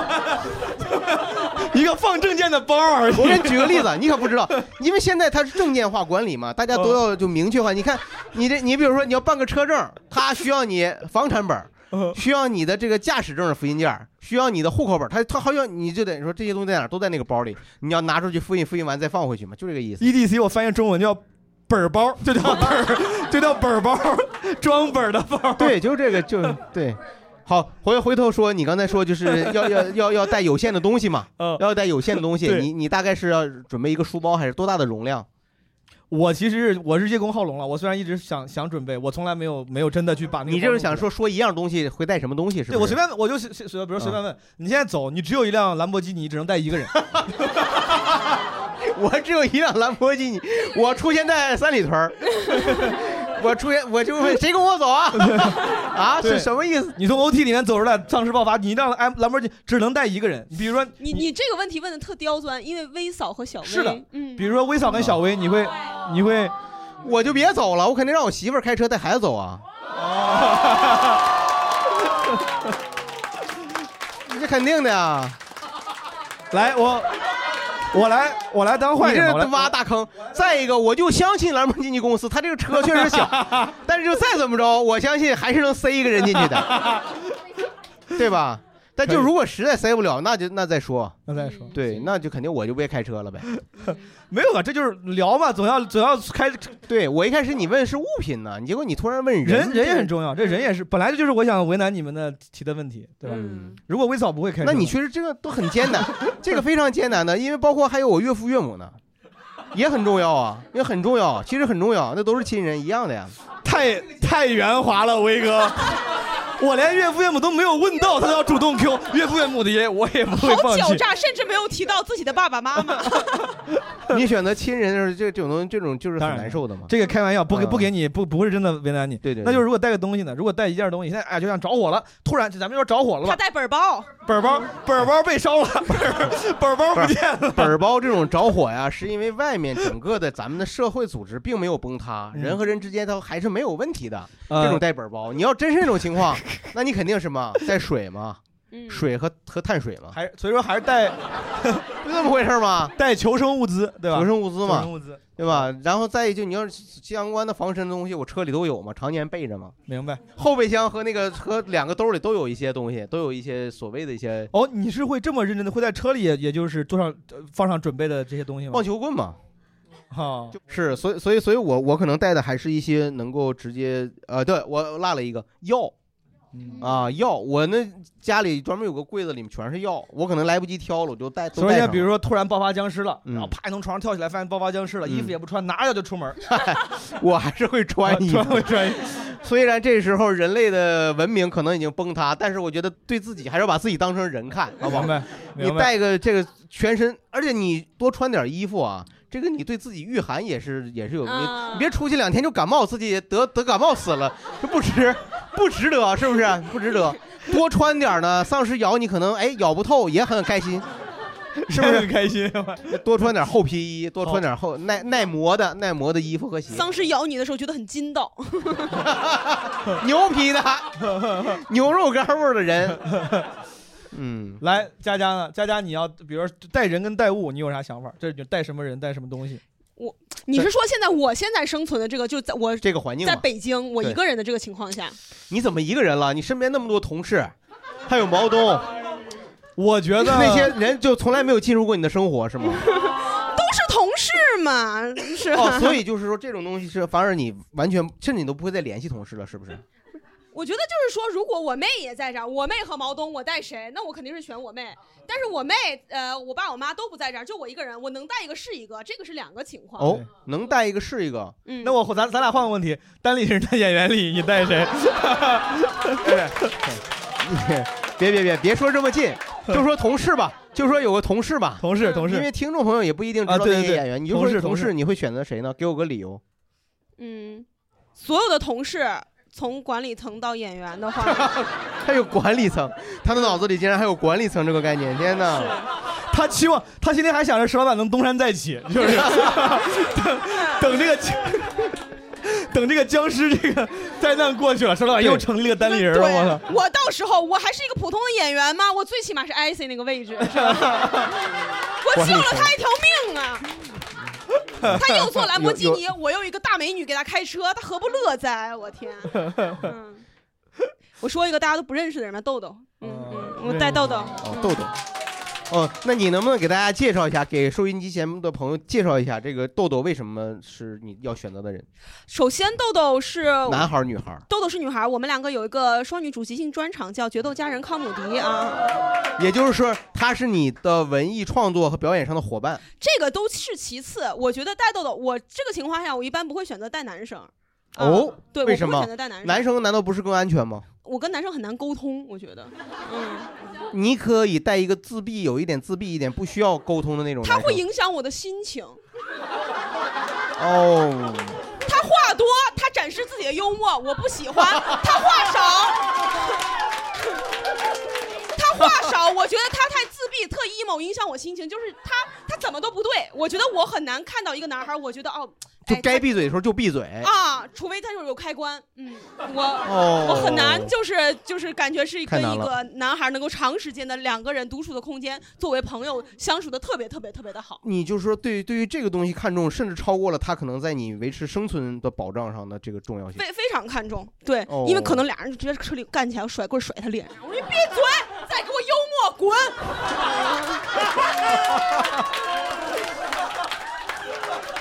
一个放证件的包而已。我给你举个例子，你可不知道，因为现在它是证件化管理嘛，大家都要就明确化。你看，你这你比如说你要办个车证，它需要你房产本，需要你的这个驾驶证的复印件，需要你的户口本儿，他他好像你就得说这些东西在哪都在那个包里，你要拿出去复印，复印完再放回去嘛，就这个意思。EDC 我翻译中文叫本儿包，就叫本儿，就叫本儿包，装本儿的包。对，就是这个，就 对。好，回回头说，你刚才说就是要要要要带有限的东西嘛，嗯要带有限的东西，对你你大概是要准备一个书包，还是多大的容量？我其实是我是叶公好龙了，我虽然一直想想准备，我从来没有没有真的去把那个。你就是想说说一样东西会带什么东西是对，不是？我随便我就随随比如随便问，你现在走，你只有一辆兰博基尼，只能带一个人。我只有一辆兰博基尼，我出现在三里屯儿，我出现我就问谁跟我走啊？啊，对是什么意思？你从 OT 里面走出来，丧尸爆发，你一辆兰兰博基尼只能带一个人。比如说，你你这个问题问的特刁钻，因为威嫂和小薇是的嗯比，如说威嫂跟小薇，你会你会，我就别走了，我肯定让我媳妇儿开车带孩子走啊。这肯定的呀。来我我来我来当坏你人吧，我这来挖大坑。再一个，我就相信兰博基尼公司，它这个车确实小，但是就再怎么着，我相信还是能塞一个人进去的，对吧？但就如果实在塞不了，那就那再说。那再说，对，那就肯定我就不会开车了呗。没有吧？这就是聊嘛，总要总要开对我一开始你问是物品呢，结果你突然问人人也很重。要，这人也是本来就是我想为难你们的提的问题，对吧？嗯，如果微嫂不会开车，那你确实这个都很艰难，这个非常艰难的，因为包括还有我岳父岳母呢，也很重要啊，也很重要，其实很重要，那都是亲人一样的呀。太太圆滑了，威哥。我连岳父岳母都没有问到，他都要主动 Q 岳父岳母的爷我也不会好放弃。狡诈，甚至没有提到自己的爸爸妈妈。你选择亲人的时候，这这种东西，这种就是很难受的嘛。这个开玩笑，不给嗯不给你不不会真的为难你。对对对那就是如果带个东西呢？如果带一件东西，现在哎就像着火了，突然咱们就说着火了吧他，带本儿包，本儿包本儿包被烧了，本儿本儿包不见了。本儿包这种着火呀，是因为外面整个的咱们的社会组织并没有崩塌，嗯人和人之间它还是没有问题的。呃这种带本儿包，你要真是那种情况，那你肯定什么带水嘛，嗯，水和和碳水嘛，还所以说还是带 不就这么回事儿吗？带求生物资，对吧？求生物资嘛求生，物资，对吧？然后再一就你要是相关的防身的东西，我车里都有嘛，常年备着嘛。明白？后备箱和那个和两个兜里都有一些东西，都有一些所谓的一些哦，你是会这么认真的，会在车里也也就是坐上呃放上准备的这些东西吗棒？球棍嘛。哈，是，所以所以所以我我可能带的还是一些能够直接呃，对我落了一个药嗯啊药，我那家里专门有个柜子，里面全是药，我可能来不及挑了，我就带都所以带上。比如说突然爆发僵尸了，嗯然后啪从床上跳起来，发现爆发僵尸了，衣服嗯也不穿，拿着就出门，我还是会穿衣穿服会。穿。虽然这时候人类的文明可能已经崩塌，但是我觉得对自己还是要把自己当成人看，好不好明？白？你。带个这个全身，而且你多穿点衣服啊，这个你对自己御寒也是也是有，你别出去两天就感冒，自己得得感冒死了，这不值不值得，是不是？不值得。多穿点呢，丧尸咬你可能哎咬不透，也很开心，是不是很是？开心？多穿点厚皮衣，多穿点厚耐耐磨的耐磨的衣服和鞋，丧尸咬你的时候觉得很筋道，牛皮的牛肉干味儿的人，嗯。来，佳佳呢？佳佳，你要比如说带人跟带物，你有啥想法？这就带什么人，带什么东西？我你是说现在我现在生存的这个，就在我这个环境在，北京我一个人的这个情况下，你怎么一个人了？你身边那么多同事，还有毛东，我觉得那些人就从来没有进入过你的生活，是吗？都是同事嘛，是吧？哦，所以就是说这种东西是反而你完全甚至你都不会再联系同事了，是不是？我觉得就是说，如果我妹也在这儿，我妹和毛东，我带谁？那我肯定是选我妹。但是我妹，呃，我爸我妈都不在这儿，就我一个人，我能带一个是一个，这个是两个情况。哦，能带一个是一个。嗯，那我咱咱俩换个问题，单立人的演员里你带谁？别别别别说这么近，就说同事吧，就说有个同事吧。同事同事因为听众朋友也不一定知道啊对对对那些演员，你就同说同事，事同事你会选择谁呢？给我个理由。嗯，所有的同事，从管理层到演员的话，还有管理层，他的脑子里竟然还有管理层这个概念，天哪！他期望他今天还想着石老板能东山再起，就是 等等这个等这个僵尸这个灾难过去了，石老板又成立了单立人了，我操！我到时候我还是一个普通的演员吗？我最起码是 IC 那个位置，是吧？我救了他一条！他又坐兰博基尼，我又一个大美女给他开车，他何不乐哉？我天！嗯，我说一个大家都不认识的人吧，豆豆。嗯嗯，我带豆豆。哦，豆豆。哦，那你能不能给大家介绍一下，给收音机前的朋友介绍一下这个豆豆为什么是你要选择的人？首先，豆豆是男孩儿女孩儿？豆豆是女孩儿，我们两个有一个双女主即兴专场，叫《决斗佳人康姆迪》啊。也就是说，他是你的文艺创作和表演上的伙伴。这个都是其次，我觉得带豆豆，我这个情况下，我一般不会选择带男生。啊哦，对，为什么男生。男生难道不是更安全吗？我跟男生很难沟通，我觉得，嗯，你可以带一个自闭，有一点自闭一点，不需要沟通的那种。他会影响我的心情。哦，他话多，他展示自己的幽默，我不喜欢；他话少，他话少，我觉得他太自闭，特 emo，影响我心情。就是他，他怎么都不对，我觉得我很难看到一个男孩，我觉得哦。就该闭嘴的时候就闭嘴。啊，除非他就是有开关，嗯，我、哦我很难，就是就是感觉是一个一了个男孩能够长时间的两个人独处的空间，作为朋友相处的特别特别特别的好。你就说对对于这个东西看重，甚至超过了他可能在你维持生存的保障上的这个重要性。非非常看重，对，哦因为可能俩人就直接车里干起来，甩棍甩他脸上，我说你闭嘴，再给我幽默，滚！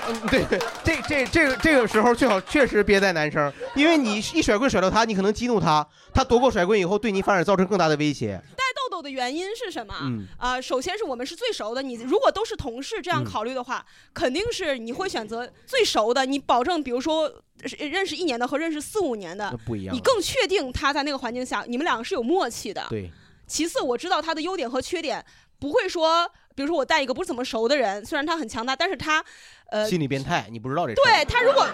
嗯，对，这这这个这个时候最好确实别带男生，因为你一甩棍甩到他，你可能激怒他，他夺过甩棍以后，对你反而造成更大的威胁。带豆豆的原因是什么？嗯啊、首先是我们是最熟的。你如果都是同事这样嗯考虑的话，肯定是你会选择最熟的。你保证，比如说认识一年的和认识四五年的那，不一样你更确定他在那个环境下，你们两个是有默契的。对，其次，我知道他的优点和缺点，不会说，比如说我带一个不是怎么熟的人，虽然他很强大，但是他，呃，心理变态，你不知道这事。对他如果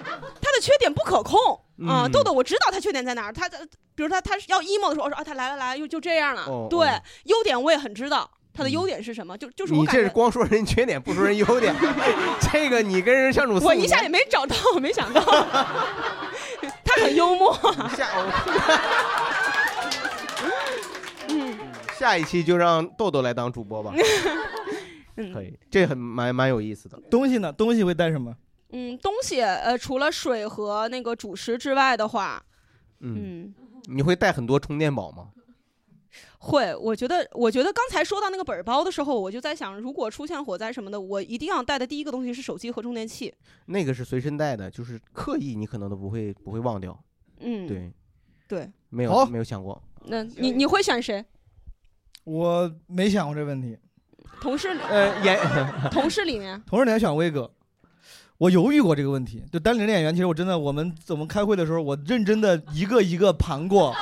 他的缺点不可控啊、嗯豆豆我知道他缺点在哪儿，他的比如他他要 emo 的时候，我说啊他来了来了又就这样了，对优点我也很知道。他的优点是什么？就就是我你感觉这是光说人缺点，不说人优点，这个你跟人相处我一下也没找到，没想到 他很幽默。下一期就让豆豆来当主播吧。嗯可以，这很蛮蛮有意思的。东西呢？东西会带什么？嗯，东西呃，除了水和那个主食之外的话，嗯，嗯，你会带很多充电宝吗？会。我觉得，我觉得刚才说到那个本儿包的时候，我就在想，如果出现火灾什么的，我一定要带的第一个东西是手机和充电器。那个是随身带的，就是刻意你可能都不会不会忘掉。嗯，对，对。没有没有想过。那你你会选谁？我没想过这问题。同事里呃，演 同事里面，同事里面选威哥，我犹豫过这个问题。就单领的演员，其实我真的，我们我们开会的时候，我认真的一个一个盘过，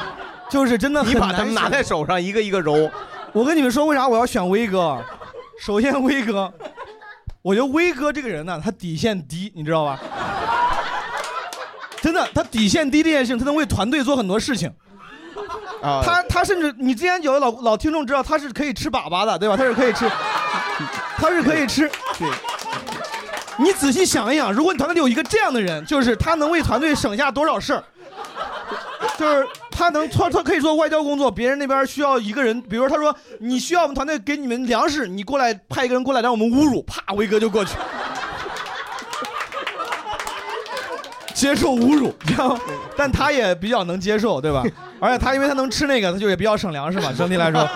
就是真的很你把难他们拿在手上，一个一个揉。我跟你们说，为啥我要选威哥？首先，威哥，我觉得威哥这个人呢，他底线低，你知道吧？真的，他底线低这件事情，他能为团队做很多事情。啊，他他甚至，你之前有的老老听众知道，他是可以吃粑粑的，对吧？他是可以吃，他是可以吃。对，你仔细想一想，如果你团队里有一个这样的人，就是他能为团队省下多少事儿，就是他能他他可以做外交工作，别人那边需要一个人，比如说他说你需要我们团队给你们粮食，你过来派一个人过来让我们侮辱，啪，威哥就过去。接受侮辱，知道吗，但他也比较能接受，对吧？而且他因为他能吃那个，他就也比较省粮食嘛，整体来说。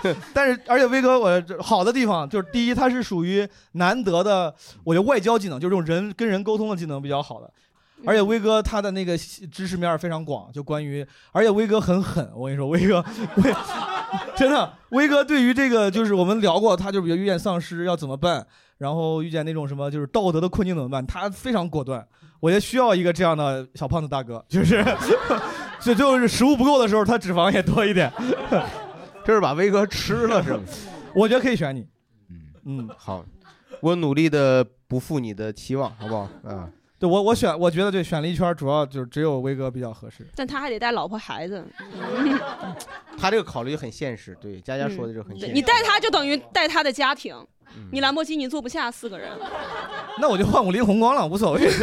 但是，而且威哥我好的地方就是，第一，他是属于难得的，我觉得外交技能，就是这种人跟人沟通的技能比较好的。而且威哥他的那个知识面非常广，就关于，而且威哥很狠，我跟你说，威哥，威真的，威哥对于这个就是我们聊过，他就比如遇见丧尸要怎么办，然后遇见那种什么就是道德的困境怎么办，他非常果断。我觉得需要一个这样的小胖子大哥，就是，就就是食物不够的时候，他脂肪也多一点。这是把威哥吃了是吗？我觉得可以选你。嗯嗯，好，我努力的不负你的期望，好不好？啊，对我我选，我觉得对，选了一圈，主要就是只有威哥比较合适。但他还得带老婆孩子。他这个考虑很现实，对，佳佳说的这个很现实。对你带他就等于带他的家庭，嗯你兰博基尼坐不下四个人。那我就换五菱宏光了，无所谓。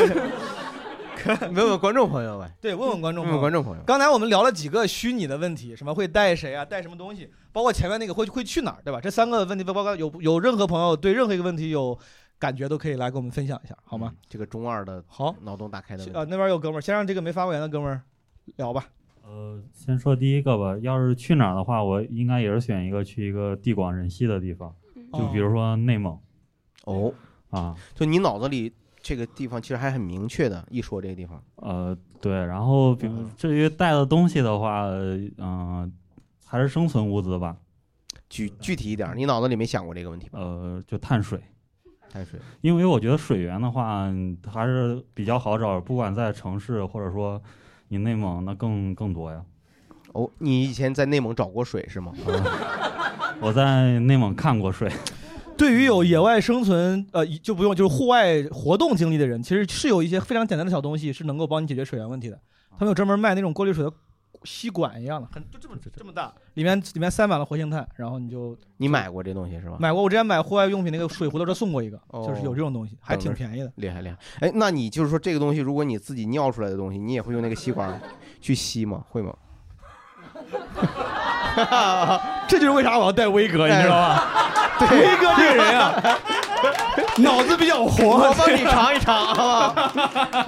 问问观众朋友们，对，问问观众朋友。问问观众朋友，刚才我们聊了几个虚拟的问题，什么会带谁啊，带什么东西，包括前面那个会会去哪儿，对吧？这三个问题，包括有有任何朋友对任何一个问题有感觉，都可以来跟我们分享一下，好吗？这个中二的好，脑洞大开的呃，那边有哥们儿，先让这个没发过言的哥们儿聊吧。呃，先说第一个吧。要是去哪儿的话，我应该也是选一个去一个地广人稀的地方，就比如说内蒙。哦，啊，就你脑子里这个地方其实还很明确的，一说这个地方。呃，对。然后，比如至于带的东西的话，嗯、还是生存物资吧。具具体一点，你脑子里没想过这个问题吧？呃，就碳水。碳水。因为我觉得水源的话还是比较好找，不管在城市或者说你内蒙，那更更多呀。哦，你以前在内蒙找过水是吗？我在内蒙看过水。对于有野外生存，呃，就不用就是户外活动经历的人，其实是有一些非常简单的小东西是能够帮你解决水源问题的。他们有专门卖那种过滤水的吸管一样的，很就这么这么大，里面里面塞满了活性炭，然后你就你买过这东西是吧？买过，我之前买户外用品那个水壶的时候送过一个，哦就是有这种东西，还挺便宜的。厉害厉害。哎，那你就是说这个东西，如果你自己尿出来的东西，你也会用那个吸管去吸吗？会吗？这就是为啥我要带威哥，你知道吧？对威哥这个人啊，脑子比较活。我帮你尝一尝，好不好？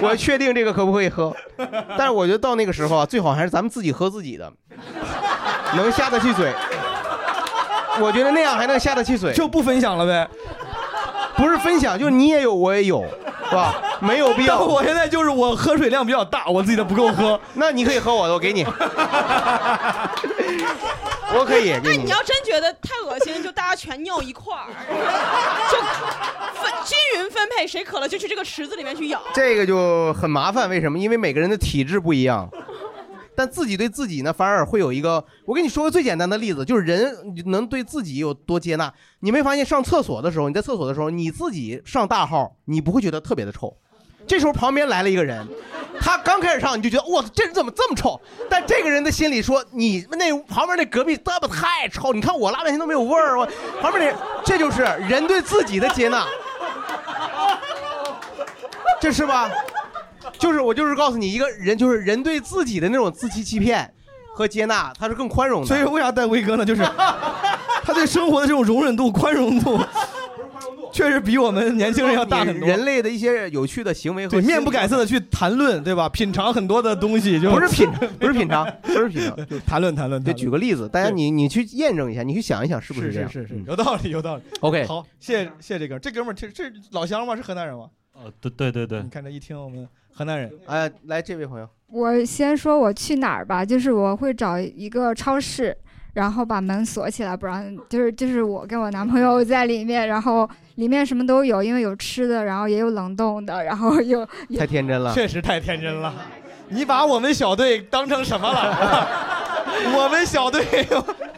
我确定这个可不可以喝，但是我觉得到那个时候啊，最好还是咱们自己喝自己的，能下得去嘴。我觉得那样还能下得去嘴，就不分享了呗。不是分享，就是你也有，我也有，是吧？没有必要。但我现在就是我喝水量比较大，我自己的不够喝。那你可以喝我的，我给你。我可以那你要真觉得太恶心，就大家全尿一块儿，就分均匀分配，谁渴了就去这个池子里面去舀。这个就很麻烦，为什么？因为每个人的体质不一样。但自己对自己呢，反而会有一个。我跟你说个最简单的例子，就是人能对自己有多接纳。你没发现上厕所的时候，你在厕所的时候，你自己上大号，你不会觉得特别的臭。这时候旁边来了一个人，他刚开始上你就觉得哇，这人怎么这么臭？但这个人的心里说，你那旁边那隔壁这么太臭，你看我拉半天都没有味儿，我旁边那这就是人对自己的接纳，这是吧？就是我就是告诉你，一个人就是人对自己的那种自欺欺骗和接纳，他是更宽容的。所以为啥带威哥呢？就是他对生活的这种容忍度、宽容度，确实比我们年轻人要大很多。人类的一些有趣的行为和对面不改色的去谈论，对吧？品尝很多的东西，就不是品，不是品尝，不是品尝，就谈论谈论。就，举个例子，大家你你去验证一下，你去想一想是不是这样？是是是嗯，有道理有道理。OK 好，谢谢谢谢这哥，这哥们儿这这老乡吗？是河南人吗？哦，对对对对你，看这一听我们河南人，哎，来这位朋友，我先说我去哪儿吧，就是我会找一个超市，然后把门锁起来，不让就是就是我跟我男朋友在里面，然后里面什么都有，因为有吃的，然后也有冷冻的，然后有有太天真了，确实太天真了。你把我们小队当成什么了？我们小队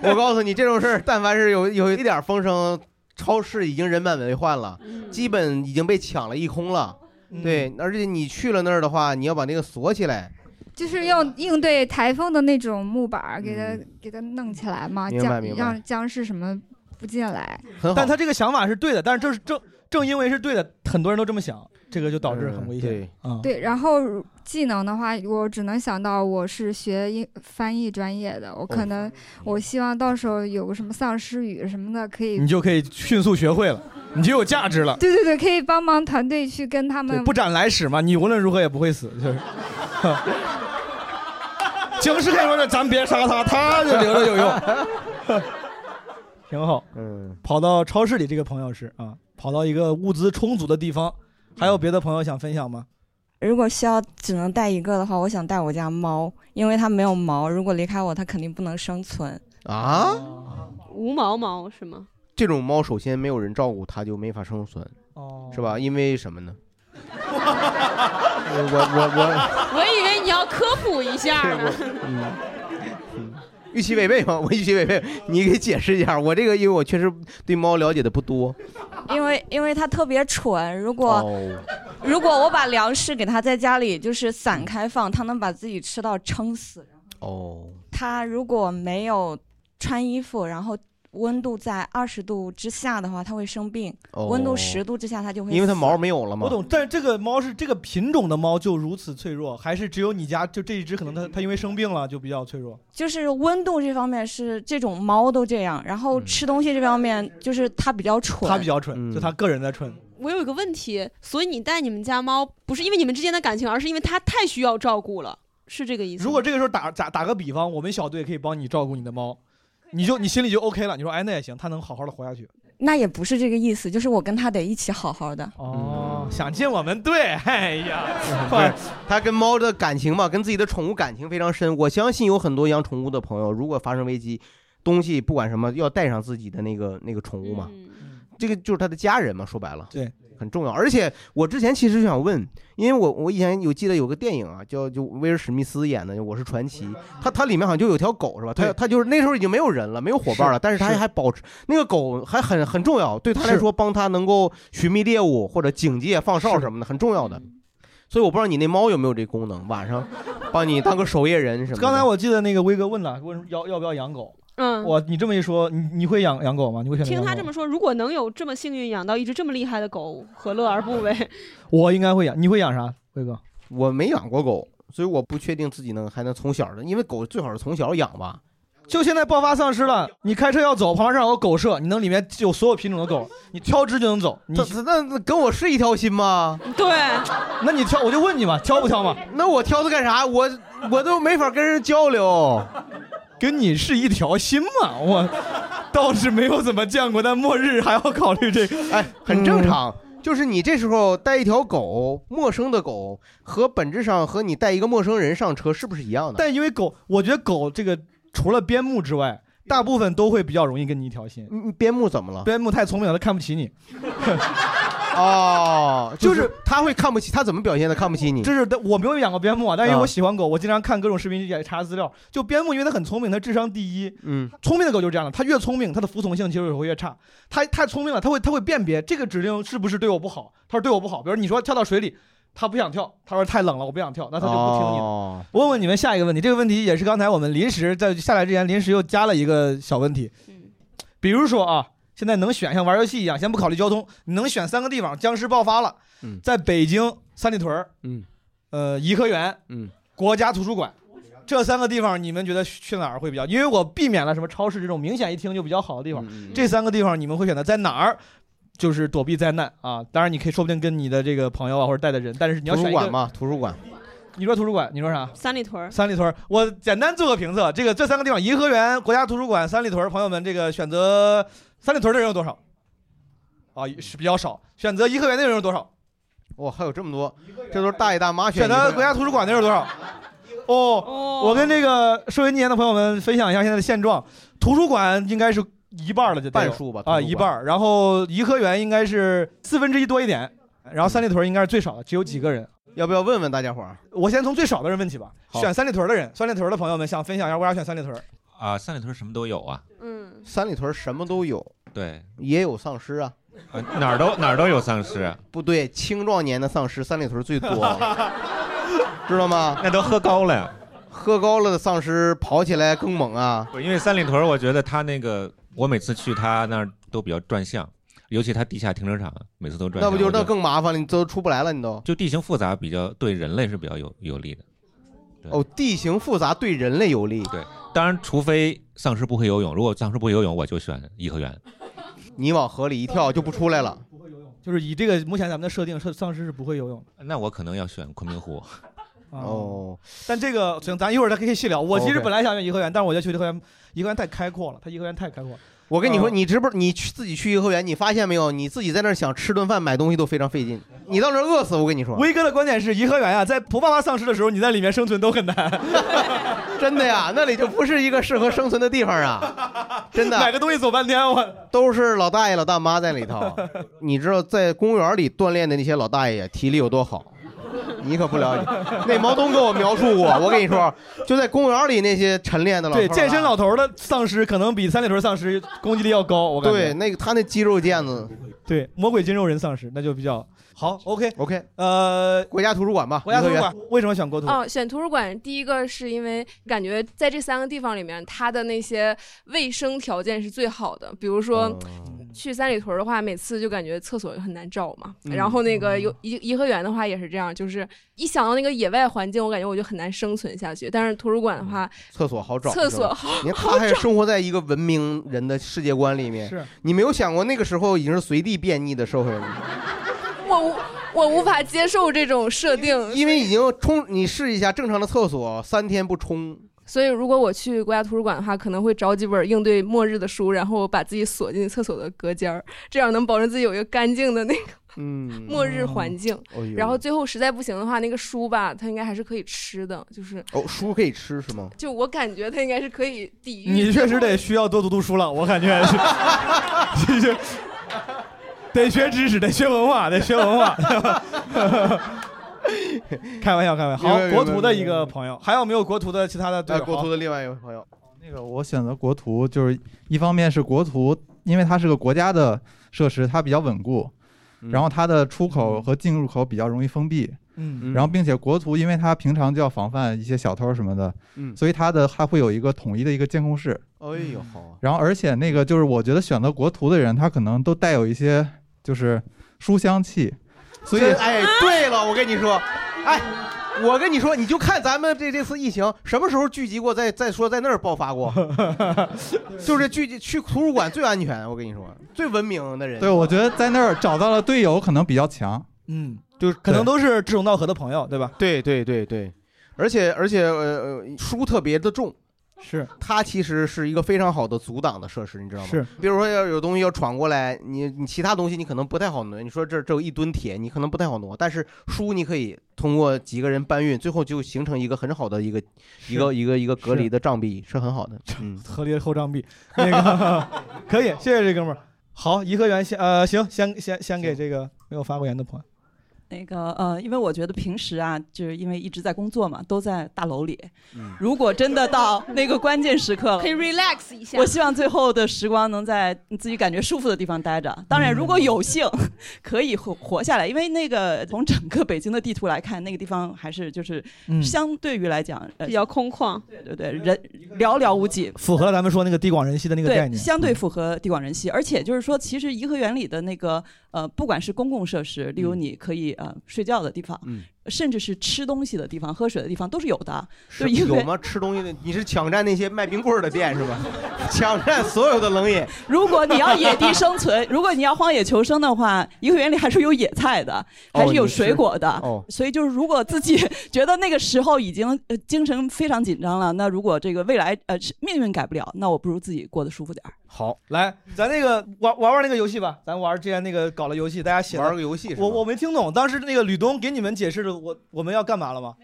我告诉你，这种事儿，但凡是有有一点风声，超市已经人满为患了，基本已经被抢了一空了。嗯对，而且你去了那儿的话，你要把那个锁起来。就是用应对台风的那种木板儿给它、给它弄起来嘛，僵嗯明白明白。让僵尸什么不进来。但他这个想法是对的，但是正是正正因为是对的，很多人都这么想，这个就导致很危险。对，啊，对，然后技能的话，我只能想到我是学英翻译专业的，我可能我希望到时候有个什么丧尸语什么的，可以你就可以迅速学会了，你就有价值了。对对对，可以帮忙团队去跟他们，不斩来使嘛，你无论如何也不会死，就是。僵尸看说的，咱别杀他，他就留着有用。挺好，嗯，跑到超市里，这个朋友是啊，跑到一个物资充足的地方。还有别的朋友想分享吗？如果需要只能带一个的话，我想带我家猫，因为它没有毛，如果离开我，它肯定不能生存。啊，无毛猫是吗？这种猫首先没有人照顾，它就没法生存，哦，是吧？因为什么呢？我我我我以为你要科普一下呢。嗯嗯，预期违背吗？我预期违背，你给解释一下。我这个因为我确实对猫了解的不多。因为因为它特别蠢，如果、哦，如果我把粮食给它在家里就是散开放，它能把自己吃到撑死。哦，它如果没有穿衣服，然后温度在二十度之下的话，它会生病；哦温度十度之下，它就会因为它毛没有了嘛。我懂，但是这个猫是这个品种的猫就如此脆弱，还是只有你家就这一只可能它它因为生病了就比较脆弱？就是温度这方面是这种猫都这样，然后吃东西这方面就是它比较蠢，它比较蠢，就它个人在蠢。我有一个问题，所以你带你们家猫不是因为你们之间的感情，而是因为它太需要照顾了。是这个意思吗。如果这个时候打打打个比方，我们小队可以帮你照顾你的猫，你就你心里就 OK 了。你说哎那也行，他能好好的活下去。那也不是这个意思，就是我跟他得一起好好的。哦，想进我们队，哎呀，他跟猫的感情嘛，跟自己的宠物感情非常深。我相信有很多养宠物的朋友，如果发生危机，东西不管什么，要带上自己的那个那个宠物嘛。这个就是他的家人嘛，说白了，对，很重要。而且我之前其实想问，因为我我以前有记得有个电影啊，叫就威尔史密斯演的《我是传奇》，它它里面好像就有条狗是吧？他对他就是那时候已经没有人了，没有伙伴了，但是它还保持那个狗还很很重要，对它来说，帮它能够寻觅猎物或者警戒、放哨什么的，很重要的。所以我不知道你那猫有没有这功能，晚上帮你当个守夜人什么的。刚才我记得那个威哥问了，问要要不要养狗。嗯，我你这么一说，你你会养养狗吗？你会选择听养狗他这么说，如果能有这么幸运养到一只这么厉害的狗，何乐而不为？我应该会养，你会养啥，辉哥？我没养过狗，所以我不确定自己能还能从小的，因为狗最好是从小养吧。就现在爆发丧尸了，你开车要走，旁边上有个狗舍，你能里面有所有品种的狗，你挑只就能走。你那那跟我是一条心吗？对，那你挑，我就问你嘛，挑不挑嘛？那我挑它干啥？我我都没法跟人交流。跟你是一条心嘛？我 倒是没有怎么见过，但末日还要考虑这个，哎，很正常。就是你这时候带一条狗，陌生的狗，和本质上和你带一个陌生人上车是不是一样的？但因为狗，我觉得狗这个除了边牧之外，大部分都会比较容易跟你一条心。嗯，边牧怎么了？边牧太聪明了，他看不起你。哦，就是他会看不起，他怎么表现的看不起你？这是 我没有养过边牧啊，但因为啊我喜欢狗，我经常看各种视频也查资料。就边牧，因为它很聪明，它智商第一。嗯，聪明的狗就是这样的，它越聪明，它的服从性其实也会越差。它太聪明了，它会它会辨别这个指令是不是对我不好。它说对我不好，比如你说跳到水里，它不想跳，他说太冷了，我不想跳，那它就不听你我问问你们下一个问题，这个问题也是刚才我们临时在下来之前临时又加了一个小问题，比如说啊，现在能选像玩游戏一样，先不考虑交通，你能选三个地方，僵尸爆发了，嗯在北京三里屯儿嗯，呃颐和园，嗯，国家图书馆。这三个地方，你们觉得去哪儿会比较？因为我避免了什么超市这种明显一听就比较好的地方。嗯这三个地方你们会选择在哪儿？就是躲避灾难啊！当然，你可以说不定跟你的这个朋友啊或者带的人，但是你要选馆嘛，图书馆。你说图书馆，你说啥？三里屯儿三里屯儿，我简单做个评测，这个这三个地方，颐和园、国家图书馆、三里屯儿，朋友们，这个选择三里屯的人有多少？啊，是比较少。选择颐和园的人有多少？哇，还有这么多，这都是大爷大妈选颐和园择国家图书馆的人有多少？哦，我跟这个收音机前的朋友们分享一下现在的现状，图书馆应该是一半儿了，就得有半数吧图书啊，馆一半儿。然后颐和园应该是四分之一多一点，然后三里屯儿应该是最少的，只有几个人。要不要问问大家伙儿？我先从最少的人问起吧。好选三里屯儿的人，三里屯儿的朋友们想分享一下为啥选三里屯儿？啊，三里屯什么都有啊。嗯，三里屯什么都有，对，也有丧尸啊。呃哪儿都哪儿都有丧尸，不对，青壮年的丧尸三里屯最多，知道吗？那都喝高了呀。喝高了的丧尸跑起来更猛啊！因为三里屯，我觉得他那个，我每次去他那儿都比较转向，尤其他地下停车场，每次都转向。那不就那更麻烦了，你都出不来了，你都。就地形复杂，比较对人类是比较有有利的。哦，地形复杂对人类有利。对，当然除非丧尸不会游泳，如果丧尸不会游泳，我就选颐和园。你往河里一跳就不出来了。就是以这个目前咱们的设定，丧丧尸是不会游泳的。那我可能要选昆明湖。哦，但这个行，咱一会儿再可以细聊。我其实 OK 本来想选颐和园，但是我觉得去颐和园，颐和园太开阔了，它颐和园太开阔。我跟你说，呃你知不？你去自己去颐和园，你发现没有？你自己在那儿想吃顿饭、买东西都非常费劲，你到那儿饿死。我跟你说，威哥的观点是，颐和园啊，在不爆发丧尸的时候，你在里面生存都很难。真的呀，那里就不是一个适合生存的地方啊！真的，买个东西走半天，我都是老大爷、老大妈在里头。你知道，在公园里锻炼的那些老大爷体力有多好？你可不了解，那毛东跟我描述过。我跟你说，就在公园里那些晨练的老头儿啊对健身老头的丧尸可能比三里屯丧尸攻击力要高。我感觉对，那个他那肌肉腱子，对魔鬼筋肉人丧尸那就比较好。OK OK，呃，国家图书馆吧，国家图书馆为什么选国图？哦，选图书馆，第一个是因为感觉在这三个地方里面，它的那些卫生条件是最好的。比如说，哦去三里屯的话，每次就感觉厕所很难找嘛。嗯然后那个有颐颐和园的话也是这样，就是一想到那个野外环境，我感觉我就很难生存下去。但是图书馆的话，厕所好找，厕所好你看他还是生活在一个文明人的世界观里面。是你没有想过那个时候已经是随地便溺的社会了吗。我我无法接受这种设定，因为已经冲，你试一下正常的厕所，三天不冲，所以如果我去国家图书馆的话，可能会找几本应对末日的书，然后把自己锁进厕所的隔间儿，这样能保证自己有一个干净的那个嗯，末日环境。哦然后最后实在不行的话，那个书吧，它应该还是可以吃的，就是哦，书可以吃是吗？就我感觉它应该是可以抵御。你确实得需要多读读书了，我感觉是 得学知识，得学文化，得学文化。开玩笑，开玩笑。好，国图的一个朋友，还有没有国图的其他的队哎，友？国图的另外一位朋友，那个我选择国图，就是一方面是国图，因为它是个国家的设施，它比较稳固，然后它的出口和进入口比较容易封闭。嗯然后，并且国图，因为它平常就要防范一些小偷什么的，嗯所以它的还会有一个统一的一个监控室。哎呦好啊，然后，而且那个就是我觉得选择国图的人，他可能都带有一些就是书香气，所以这哎，对了，我跟你说，哎，我跟你说，你就看咱们这这次疫情什么时候聚集过，再再说在那儿爆发过，就是聚集去图书馆最安全，我跟你说，最文明的人。对我觉得在那儿找到了队友可能比较强。嗯，就是可能都是志同道合的朋友，对吧？对对对对，而且而且呃呃，书特别的重。是，它其实是一个非常好的阻挡的设施，你知道吗？是，比如说要有东西要闯过来，你你其他东西你可能不太好挪，你说这这有一吨铁，你可能不太好挪，但是书你可以通过几个人搬运，最后就形成一个很好的一个一个一个一个隔离的障壁，是很好的。嗯，合理的后障壁，那个 可以，谢谢这哥们儿。好，颐和园先呃行，先先先给这个没有发过言的朋友。那个呃，因为我觉得平时啊，就是因为一直在工作嘛，都在大楼里。嗯 如果真的到那个关键时刻了，可以 relax 一下。我希望最后的时光能在你自己感觉舒服的地方待着。当然，如果有幸可以活活下来，因为那个从整个北京的地图来看，那个地方还是就是嗯相对于来讲、呃、比较空旷。对对对，人寥寥无几。符合了咱们说那个地广人稀的那个概对，念。相对符合地广人稀，而且就是说，其实颐和园里的那个呃，不管是公共设施，例如你可以呃睡觉的地方，甚至是吃东西的地方、喝水的地方，都是有的。是有吗？吃东西的，你是抢占那些卖冰棍儿的店是吧？抢占所有的冷饮。如果你要野地生存，如果你要荒野求生的话，颐和园里还是有野菜的，还是有水果的。哦所以就是，如果自己觉得那个时候已经呃精神非常紧张了，那如果这个未来呃命运改不了，那我不如自己过得舒服点儿。好，来，咱那个玩玩玩那个游戏吧，咱玩之前那个搞了游戏，大家写的玩个游戏我我没听懂，当时那个吕东给你们解释的，我我们要干嘛了吗？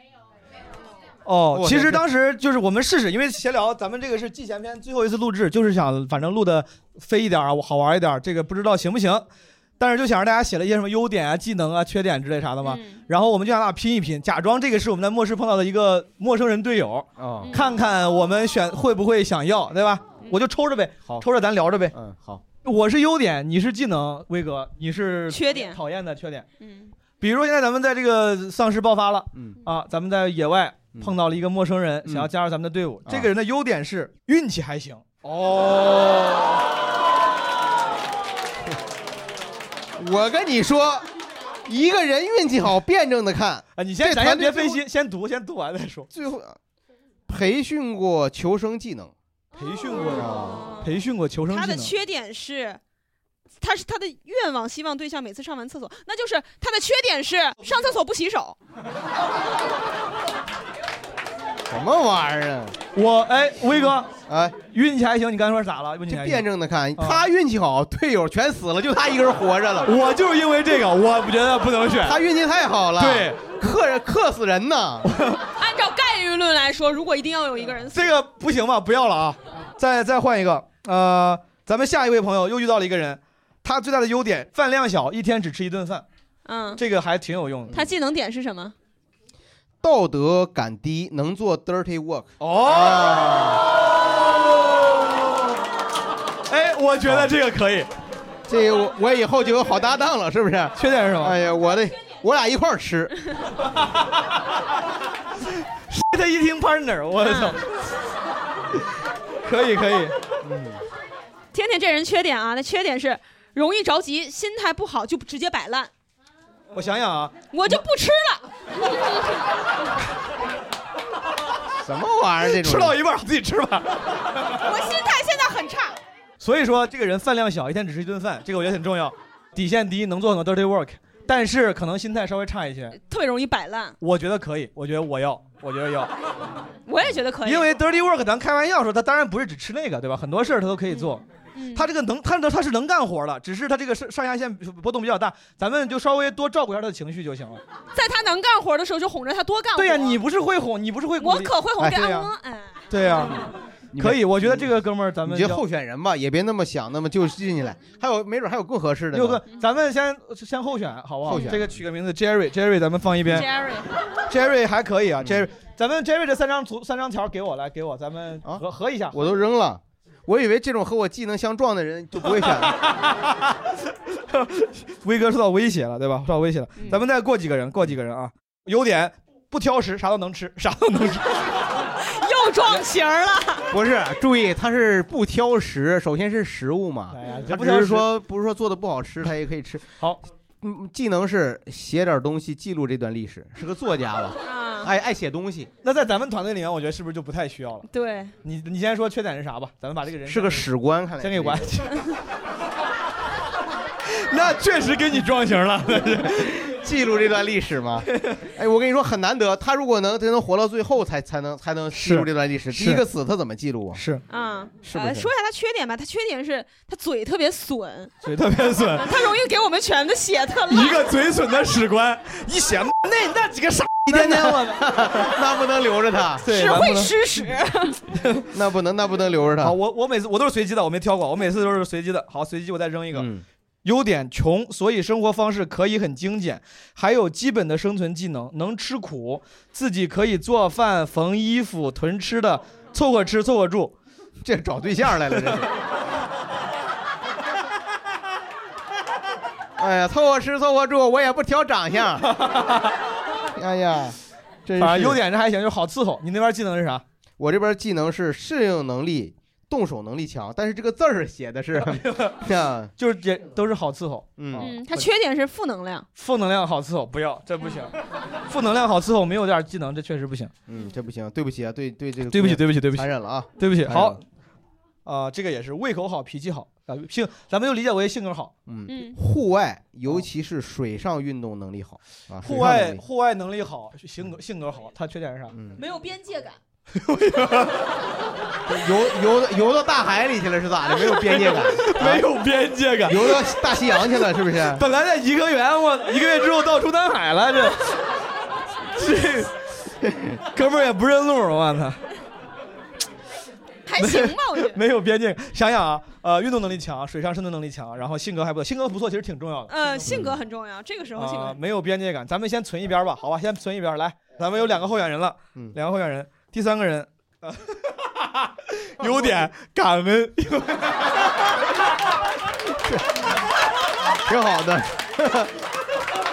哦，其实当时就是我们试试，因为闲聊，咱们这个是季前篇最后一次录制，就是想反正录的飞一点啊，好玩一点，这个不知道行不行，但是就想让大家写了一些什么优点啊、技能啊、缺点之类啥的嘛，然后我们就想俩拼一拼，假装这个是我们在末世碰到的一个陌生人队友，哦看看我们选会不会想要，对吧？我就抽着呗，抽着咱聊着呗。嗯，好。我是优点，你是技能，威哥，你是缺点讨厌的缺点。嗯，比如说现在咱们在这个丧尸爆发了，嗯啊，咱们在野外碰到了一个陌生人，嗯想要加入咱们的队伍。啊这个人的优点是运气还行。哦，我跟你说，一个人运气好，辩证的看 啊，你先咱先别分析，先读，先读完再说。最后培训过求生技能，培训过的，培训过求生技能。他的缺点是，他是他的愿望，希望对象每次上完厕所，那就是他的缺点是 上厕所不洗手。什么玩意儿啊？我哎，威哥，哎，运气还行，你刚才说咋了？运气还行辩证的看，啊他运气好，队友全死了，就他一个人活着了。我就是因为这个，我觉得不能选。他运气太好了，对，克人克死人呢。按照概率论来说，如果一定要有一个人死，这个不行吧？不要了啊！再再换一个，呃，咱们下一位朋友又遇到了一个人，他最大的优点饭量小，一天只吃一顿饭，嗯，这个还挺有用的。他技能点是什么？道德感低，能做 dirty work。哦，哎，我觉得这个可以。这个我我以后就有好搭档了，是不是？缺点是什么？哎呀，我的我俩一块儿吃。他一听 partner，我操，可以可以。甜甜这人缺点啊，那缺点是容易着急，心态不好就直接摆烂，我想想啊，我就不吃了。什么玩意儿？这种吃到一半自己吃吧。我心态现在很差。所以说，这个人饭量小，一天只吃一顿饭，这个我觉得很重要。底线低，能做很多 dirty work，但是可能心态稍微差一些。特别容易摆烂。我觉得可以，我觉得我要，我觉得要。我也觉得可以，因为 dirty work，咱开玩笑说，他当然不是只吃那个，对吧？很多事儿他都可以做。嗯他这个能，他的他是能干活的，只是他这个上上下限波动比较大，咱们就稍微多照顾一下他的情绪就行了。在他能干活的时候就哄着他多干活。对呀、你不是会哄，你不是会我可会哄哎对呀摩，哎，对呀、可以，我觉得这个哥们儿咱们要你候选人吧，也别那么想，那么就进去了。还有没准还有更合适的呢。六个，咱们先先候选好不好？候选这个取个名字，Jerry，Jerry，咱们放一边。Jerry Jerry 还可以啊，Jerry，咱们 Jerry 这三张图三张条给我来，给我，咱们合合一下。我都扔了。我以为这种和我技能相撞的人就不会选了。威哥受到威胁了，对吧？受到威胁了，咱们再过几个人，过几个人啊。优点不挑食，啥都能吃，啥都能吃。又撞型儿了。不是，注意，他是不挑食，首先是食物嘛，他不挑食是说不是说做的不好吃，他也可以吃。好，嗯，技能是写点东西记录这段历史，是个作家吧？啊，爱爱写东西，那在咱们团队里面，我觉得是不是就不太需要了？对，你你先说缺点是啥吧？咱们把这个人是个史官，看来先给关。那确实给你撞型了，记录这段历史嘛。哎，我跟你说很难得，他如果能真能活到最后才才能才能记录这段历史，第一个死他怎么记录啊？是啊，是不是呃说一下他缺点吧，他缺点是他嘴特别损，嘴特别损，他容易给我们全的写特烂。一个嘴损的史官，一写那那几个傻一天天我，那不能留着他，对，只会吃屎。那不能那不能留着他。好，我我每次我都是随机的，我没挑过，我每次都是随机的。好，随机我再扔一个。嗯优点穷，所以生活方式可以很精简，还有基本的生存技能，能吃苦，自己可以做饭、缝衣服、囤吃的，凑合吃凑合住。这找对象来了，这是。哎呀，凑合吃凑合住，我也不挑长相。哎呀。反正优点这还行，就是好伺候。你那边技能是啥？我这边技能是适应能力、动手能力强，但是这个字儿写的是，呀，就是也都是好伺候。嗯嗯，他缺点是负能量。负能量好伺候，不要，这不行。负能量好伺候，没有点技能，这确实不行。嗯，这不行，对不起啊，对对这个，对不起，对不起，对不起，残忍了啊，对不起。残忍了好，啊、这个也是胃口好，脾气好啊，性，咱们就理解为性格好。嗯嗯，户外尤其是水上运动能力好啊，户外户外能力好，性格性格好，他缺点是啥？嗯，没有边界感。游游游到大海里去了是咋的？没有边界感，没有边界感，游到大西洋去了是不是？本来在颐和园，我一个月之后到中南海了，这 这哥们儿也不认路，我操！还行吧，我觉得。没有边界感。想想啊，呃，运动能力强，水上生存能力强，然后性格还不错，性格不错其实挺重要的。呃，性格很重要，这个时候性格。没有边界感，咱们先存一边吧，好吧，先存一边。来，咱们有两个候选人了，嗯两个候选人，第三个人，呃优点感恩，挺好的，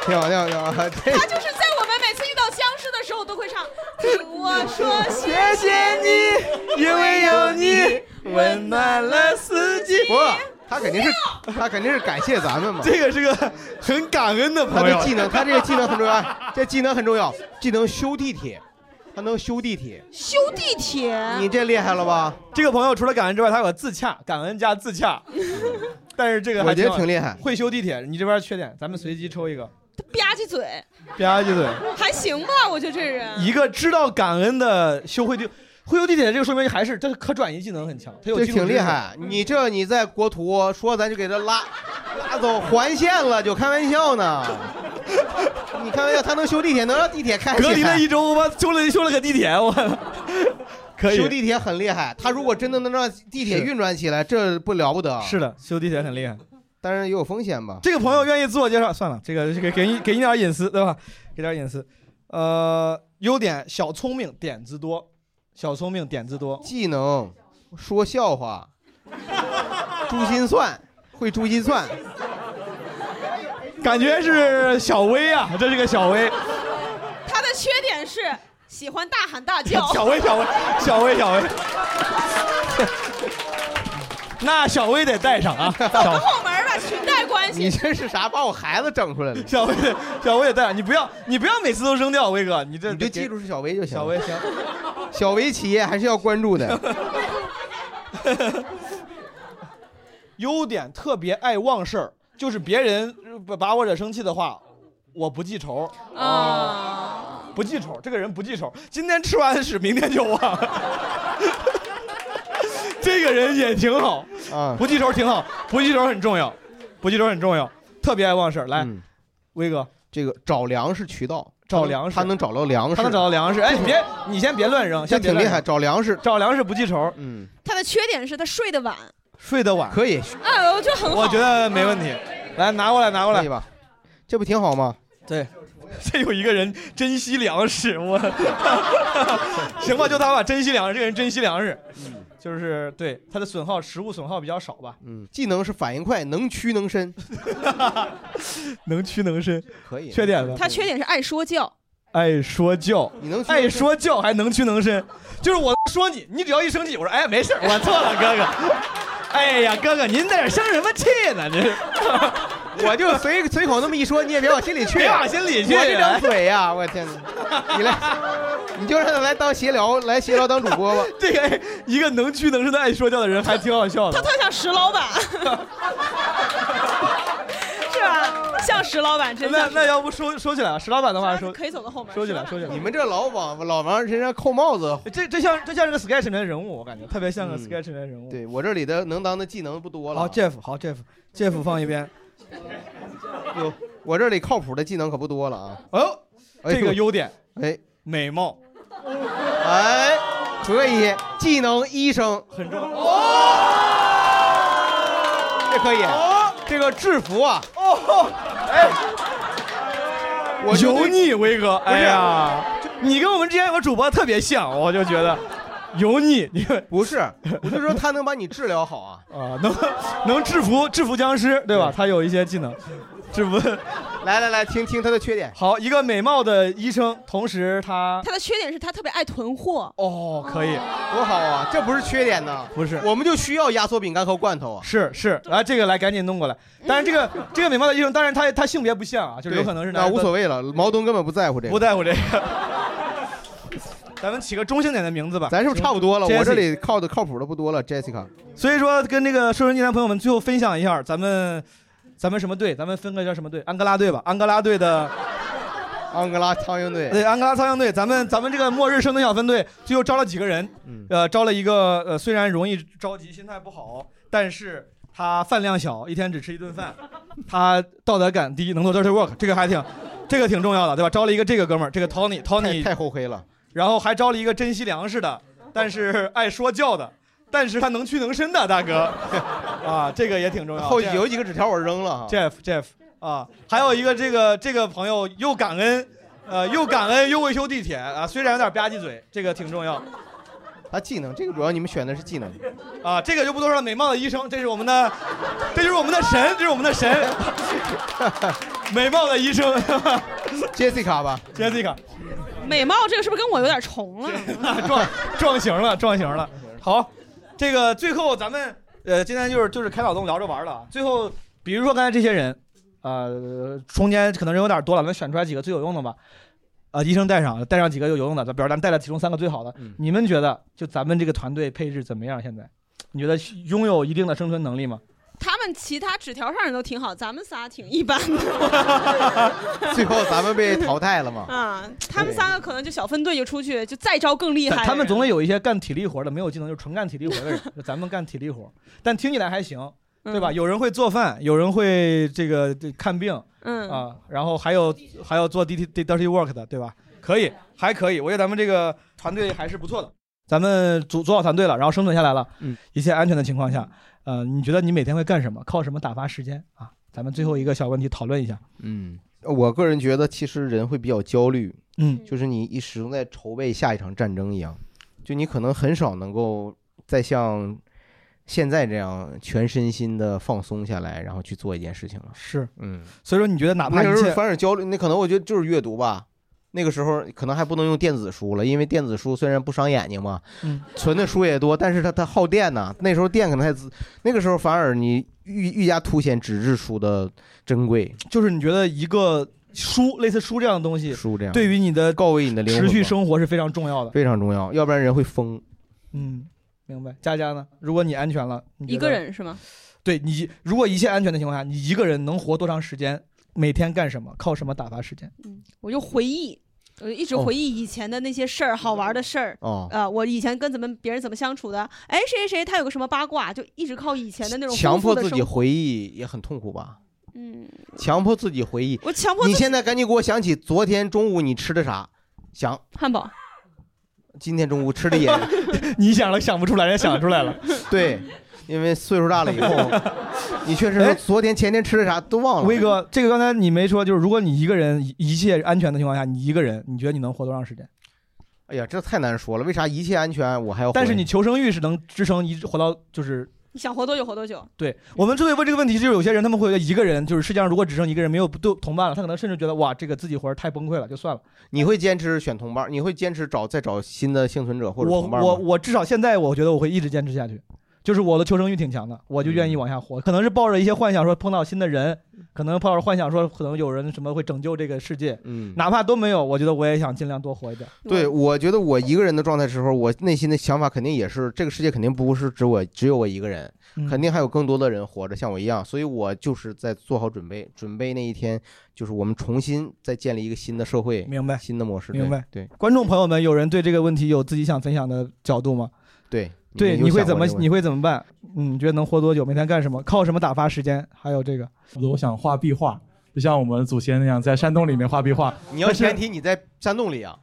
挺好，挺好，挺好。这他就是在我们每次遇到僵尸的时候都会唱。听我说谢谢谢你，因为有你温暖了四季。不，他肯定是他肯定是感谢咱们嘛。这个是个很感恩的朋友。他的技能，他这个技能很重要，这技能很重要，技能修地铁，他能修地铁，修地铁，你这厉害了吧？这个朋友除了感恩之外，他有个自洽，感恩加自洽。但是这个还我觉得挺厉害会修地铁。你这边缺点，咱们随机抽一个，吧唧嘴，吧唧嘴。还行吧，我觉得这人。一个知道感恩的修会地会修地铁，这个说明还是这可转移技能很强，他有这挺厉害。你这你在国图说咱就给他拉拉走环线了，就开玩笑呢。你开玩笑，他能修地铁，能让地铁开起来。隔离了一周，我修了修了个地铁，我 可以修地铁很厉害。他如果真的能让地铁运转起来，这不了不得。是的，修地铁很厉害。但是也有风险吧？这个朋友愿意自我介绍，算了，这个这个给你给你点隐私，对吧？给点隐私。呃，优点小聪明，点子多，小聪明点子多。技能说笑话，珠心算会珠心算，感觉是小薇啊，这是个小薇，他的缺点是喜欢大喊大叫。小薇，小薇，小薇，小薇。那小薇得带上啊，走个后门吧，裙带关系。你这是啥？把我孩子整出来了？小薇，小薇也带，你不要，你不要每次都扔掉，威哥，你这你就记住是小薇就行。小薇行，小微企业还是要关注的。优点特别爱忘事儿，就是别人把把我惹生气的话，我不记仇啊，不记仇，这个人不记仇，今天吃完屎，明天就忘。这个人也挺好啊，不记仇挺好，不记仇很重要，不记仇很重要，特别爱忘事儿。来，威哥，这个找粮食渠道，找粮食。他能找到粮食，他能找到粮食。哎，你别，你先别乱扔，这先别乱扔。挺厉害，找粮食，找粮食不记仇，嗯，他的缺点是他睡得晚，睡得晚。可以，啊，我觉得很好。我觉得没问题。来，拿过来，拿过来。可以吧？这不挺好吗？对，这有一个人珍惜粮食，我。行吧，就他吧，珍惜粮食，这个人珍惜粮食，就是对它的损耗，食物损耗比较少吧，嗯，技能是反应快，能屈能伸，能屈能伸，可以。缺点呢？他缺点是爱说教，爱说教，你能爱说教还能屈能伸，就是我说你，你只要一生气，我说哎没事儿，我错了，哥哥。哎呀，哥哥，您在这生什么气呢？这是，我就随 随口那么一说，你也别往心里去，别往心里去我这张嘴呀，我天哪！你来，你就让他来当协聊，来协聊当主播吧。这个哎一个能屈能伸的爱说教的人，还挺好笑的。他特像石老板，是吧？像石老板，真的。那那要不收收起来啊？石老板的话说可以走到后面，收起来，收起来。你们这老往老往人家扣帽子，这这像这像是个 sketch 里面的人物，我感觉特别像个嗯 sketch 里面的人物。对我这里的能当的技能不多了。好，Jeff，好，Jeff，Jeff 放一边。有我这里靠谱的技能可不多了啊。哦，哎这个优点，哎，美貌，哎，可以，技能医生。很重要。这可以，这个制服啊，哦，哎，油腻，威哥，哎呀，你跟我们之前有个主播特别像，我就觉得 油腻。你不是，我就说他能把你治疗好啊。啊，能能制服制服僵尸，对吧？他有一些技能，制服。来来来，听听他的缺点。好，一个美貌的医生，同时他他的缺点是他特别爱囤货。哦，可以，多好啊！这不是缺点呢，不是，我们就需要压缩饼干和罐头啊。是是，来这个来赶紧弄过来。但是这个这个美貌的医生，当然他他性别不像啊，就是有可能是那无所谓了，毛东根本不在乎这个，不在乎这个。咱们起个中性点的名字吧，咱是不是差不多了？我这里靠的靠谱的不多了，Jessica。所以说，跟那个收音机前朋友们最后分享一下，咱们咱们什么队？咱们分个叫什么队？安哥拉队吧。安哥拉队的 安哥拉苍蝇队。对，安哥拉苍蝇队。咱们咱们这个末日生存小分队最后招了几个人？嗯呃，招了一个呃，虽然容易着急，心态不好，但是他饭量小，一天只吃一顿饭，他道德感低，能做 dirty work，这个还挺这个挺重要的，对吧？招了一个这个哥们儿，这个 Tony Tony 太厚黑了。然后还招了一个珍惜粮食的，但是爱说教的，但是他能屈能伸的大哥，啊，这个也挺重要。后有几个纸条我扔了哈。Jeff Jeff 啊，还有一个这个这个朋友又感恩，呃，又感恩又会修地铁啊，虽然有点吧唧嘴，这个挺重要。啊，技能，这个主要你们选的是技能。啊，这个就不多说了。美貌的医生，这是我们的，这就是我们的神，这是我们的神。美貌的医生，Jessica 吧，Jessica，美貌这个是不是跟我有点重了？撞撞型了，撞型了。好，这个最后咱们呃，今天就是就是开脑洞聊着玩了。最后，比如说刚才这些人，呃，中间可能人有点多了，咱们选出来几个最有用的吧。啊、医生带上，带上几个有用的，咱比如咱们带了其中三个最好的。你们觉得就咱们这个团队配置怎么样？现在，你觉得拥有一定的生存能力吗？他们其他纸条上人都挺好，咱们仨挺一般的。最后咱们被淘汰了嘛？啊，他们三个可能就小分队就出去，就再招更厉害的人。他们总得有一些干体力活的，没有技能就纯干体力活的人。就 咱们干体力活，但听起来还行，对吧？有人会做饭，有人会这个这看病，嗯啊，然后还有还有做 dirty dirty work 的，对吧？可以，还可以。我觉得咱们这个团队还是不错的。咱们组组好团队了，然后生存下来了，嗯，一切安全的情况下，呃，你觉得你每天会干什么？靠什么打发时间啊？咱们最后一个小问题讨论一下。嗯，我个人觉得其实人会比较焦虑，嗯，就是你一始终在筹备下一场战争一样，就你可能很少能够再像现在这样全身心的放松下来，然后去做一件事情了。是，嗯，所以说你觉得哪怕一切反而焦虑，那可能我觉得就是阅读吧。那个时候可能还不能用电子书了，因为电子书虽然不伤眼睛嘛，嗯，存的书也多，但是它它耗电呐。那时候电可能还自，那个时候反而你愈愈加凸显纸质书的珍贵。就是你觉得一个书，类似书这样的东西，书这样对于你的告慰你的灵魂持续生活是非常重要的。非常重要，要不然人会疯。嗯，明白。佳佳呢？如果你安全了，你觉得一个人是吗？对你，如果一切安全的情况下，你一个人能活多长时间？每天干什么，靠什么打发时间？嗯我就回忆，我就，一直哦回忆以前的那些事儿，好玩的事儿。哦啊、我以前跟怎么别人怎么相处的？哎，谁谁谁他有个什么八卦，就一直靠以前的那种强迫自己回忆也很痛苦吧？嗯，强迫自己回忆，我强迫自己你现在赶紧给我想起昨天中午你吃的啥，想汉堡。今天中午吃的也，你想了想不出来，人家想出来了。对，因为岁数大了以后，你确实说昨天前天吃的啥都忘了。威哥，这个刚才你没说，就是如果你一个人一一切安全的情况下，你一个人，你觉得你能活多长时间？哎呀，这太难说了，为啥一切安全我还要？但是你求生欲是能支撑一直活到就是。你想活多久活多久。对我们之所以问这个问题，就是有些人他们会觉得一个人，就是世界上如果只剩一个人没有都同伴了，他可能甚至觉得哇，这个自己活着太崩溃了，就算了。你会坚持选同伴，你会坚持找再找新的幸存者或者我同伴吗我我至少现在我觉得我会一直坚持下去，就是我的求生欲挺强的，我就愿意往下活。可能是抱着一些幻想，说碰到新的人，可能抱着幻想说可能有人什么会拯救这个世界，嗯哪怕都没有，我觉得我也想尽量多活一点。对，我觉得我一个人的状态时候，我内心的想法肯定也是，这个世界肯定不是只我只有我一个人，嗯肯定还有更多的人活着像我一样，所以我就是在做好准备，准备那一天，就是我们重新再建立一个新的社会，明白？新的模式，明白？对观众朋友们，有人对这个问题有自己想分享的角度吗？对对，你会怎么你会怎么办？嗯，你觉得能活多久？每天干什么？靠什么打发时间？还有这个，我想画壁画，就像我们祖先那样，在山洞里面画壁画。你要前提你在山洞里啊，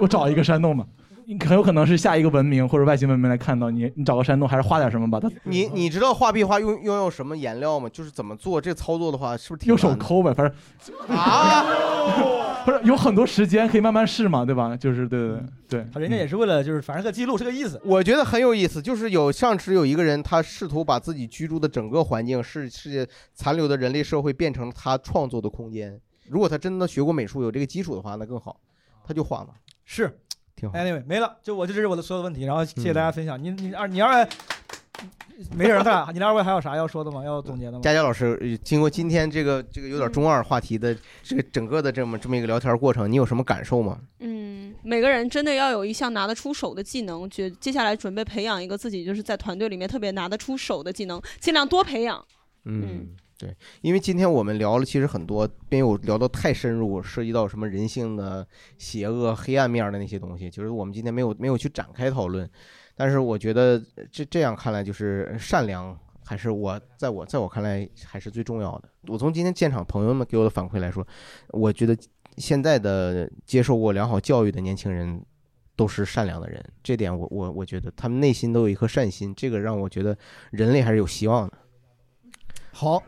我找一个山洞嘛，你很有可能是下一个文明或者外星文明来看到你，你找个山洞还是画点什么吧。它你你知道画壁画用用用什么颜料吗？就是怎么做这个操作的话，是不是挺用手抠呗，反正啊，不是有很多时间可以慢慢试嘛，对吧？就是对对对对，人家也是为了就是反正个记录是个意思。我觉得很有意思，就是有上次有一个人，他试图把自己居住的整个环境是世界残留的人类社会变成他创作的空间。如果他真的学过美术，有这个基础的话，那更好，他就画嘛。是，挺好。Anyway，没了，就我就这是我的所有问题，然后谢谢大家分享。你你二你二位没事，咱俩你二位还有啥要说的吗？要总结的吗？佳佳老师，呃经过今天这个这个有点中二话题的这个整个的这么这么一个聊天过程，你有什么感受吗？嗯，每个人真的要有一项拿得出手的技能，觉接下来准备培养一个自己就是在团队里面特别拿得出手的技能，尽量多培养。嗯，对，因为今天我们聊了，其实很多没有聊到太深入，涉及到什么人性的邪恶、黑暗面的那些东西，就是我们今天没有没有去展开讨论。但是我觉得这这样看来，就是善良还是我在我在我看来还是最重要的。我从今天现场朋友们给我的反馈来说，我觉得现在的接受过良好教育的年轻人。都是善良的人，这点我我我觉得他们内心都有一颗善心，这个让我觉得人类还是有希望的。好，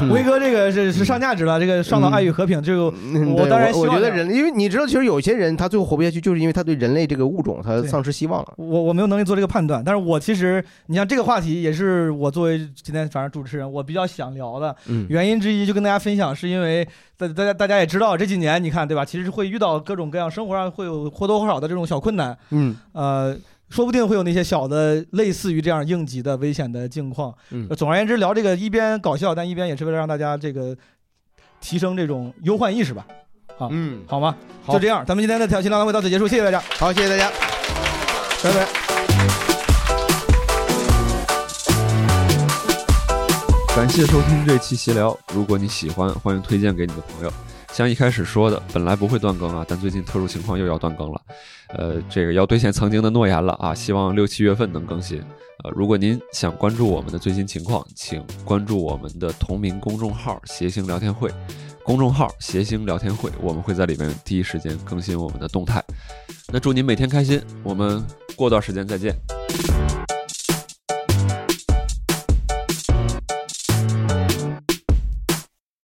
嗯。威哥这个是是上价值了，这个上到爱与和平，这个嗯，我当然希望这样。觉得人类，因为你知道，其实有些人他最后活不下去，就是因为他对人类这个物种他丧失希望了。我我没有能力做这个判断，但是我其实你像这个话题也是我作为今天反正主持人我比较想聊的嗯。原因之一，就跟大家分享，是因为大大家大家也知道这几年你看对吧，其实会遇到各种各样生活上会有或多或少的这种小困难，嗯，呃。说不定会有那些小的类似于这样应急的危险的境况。嗯总而言之，聊这个一边搞笑，但一边也是为了让大家这个提升这种忧患意识吧。好，嗯，好吗？好就这样，咱们今天的挑衅聊天会到此结束，谢谢大家。好，谢谢大家，拜拜。感谢收听这期闲聊，如果你喜欢，欢迎推荐给你的朋友。像一开始说的，本来不会断更啊，但最近特殊情况又要断更了，呃，这个要兑现曾经的诺言了啊，希望六七月份能更新。呃，如果您想关注我们的最新情况，请关注我们的同名公众号“谐星聊天会”，公众号“谐星聊天会”，我们会在里面第一时间更新我们的动态。那祝您每天开心，我们过段时间再见。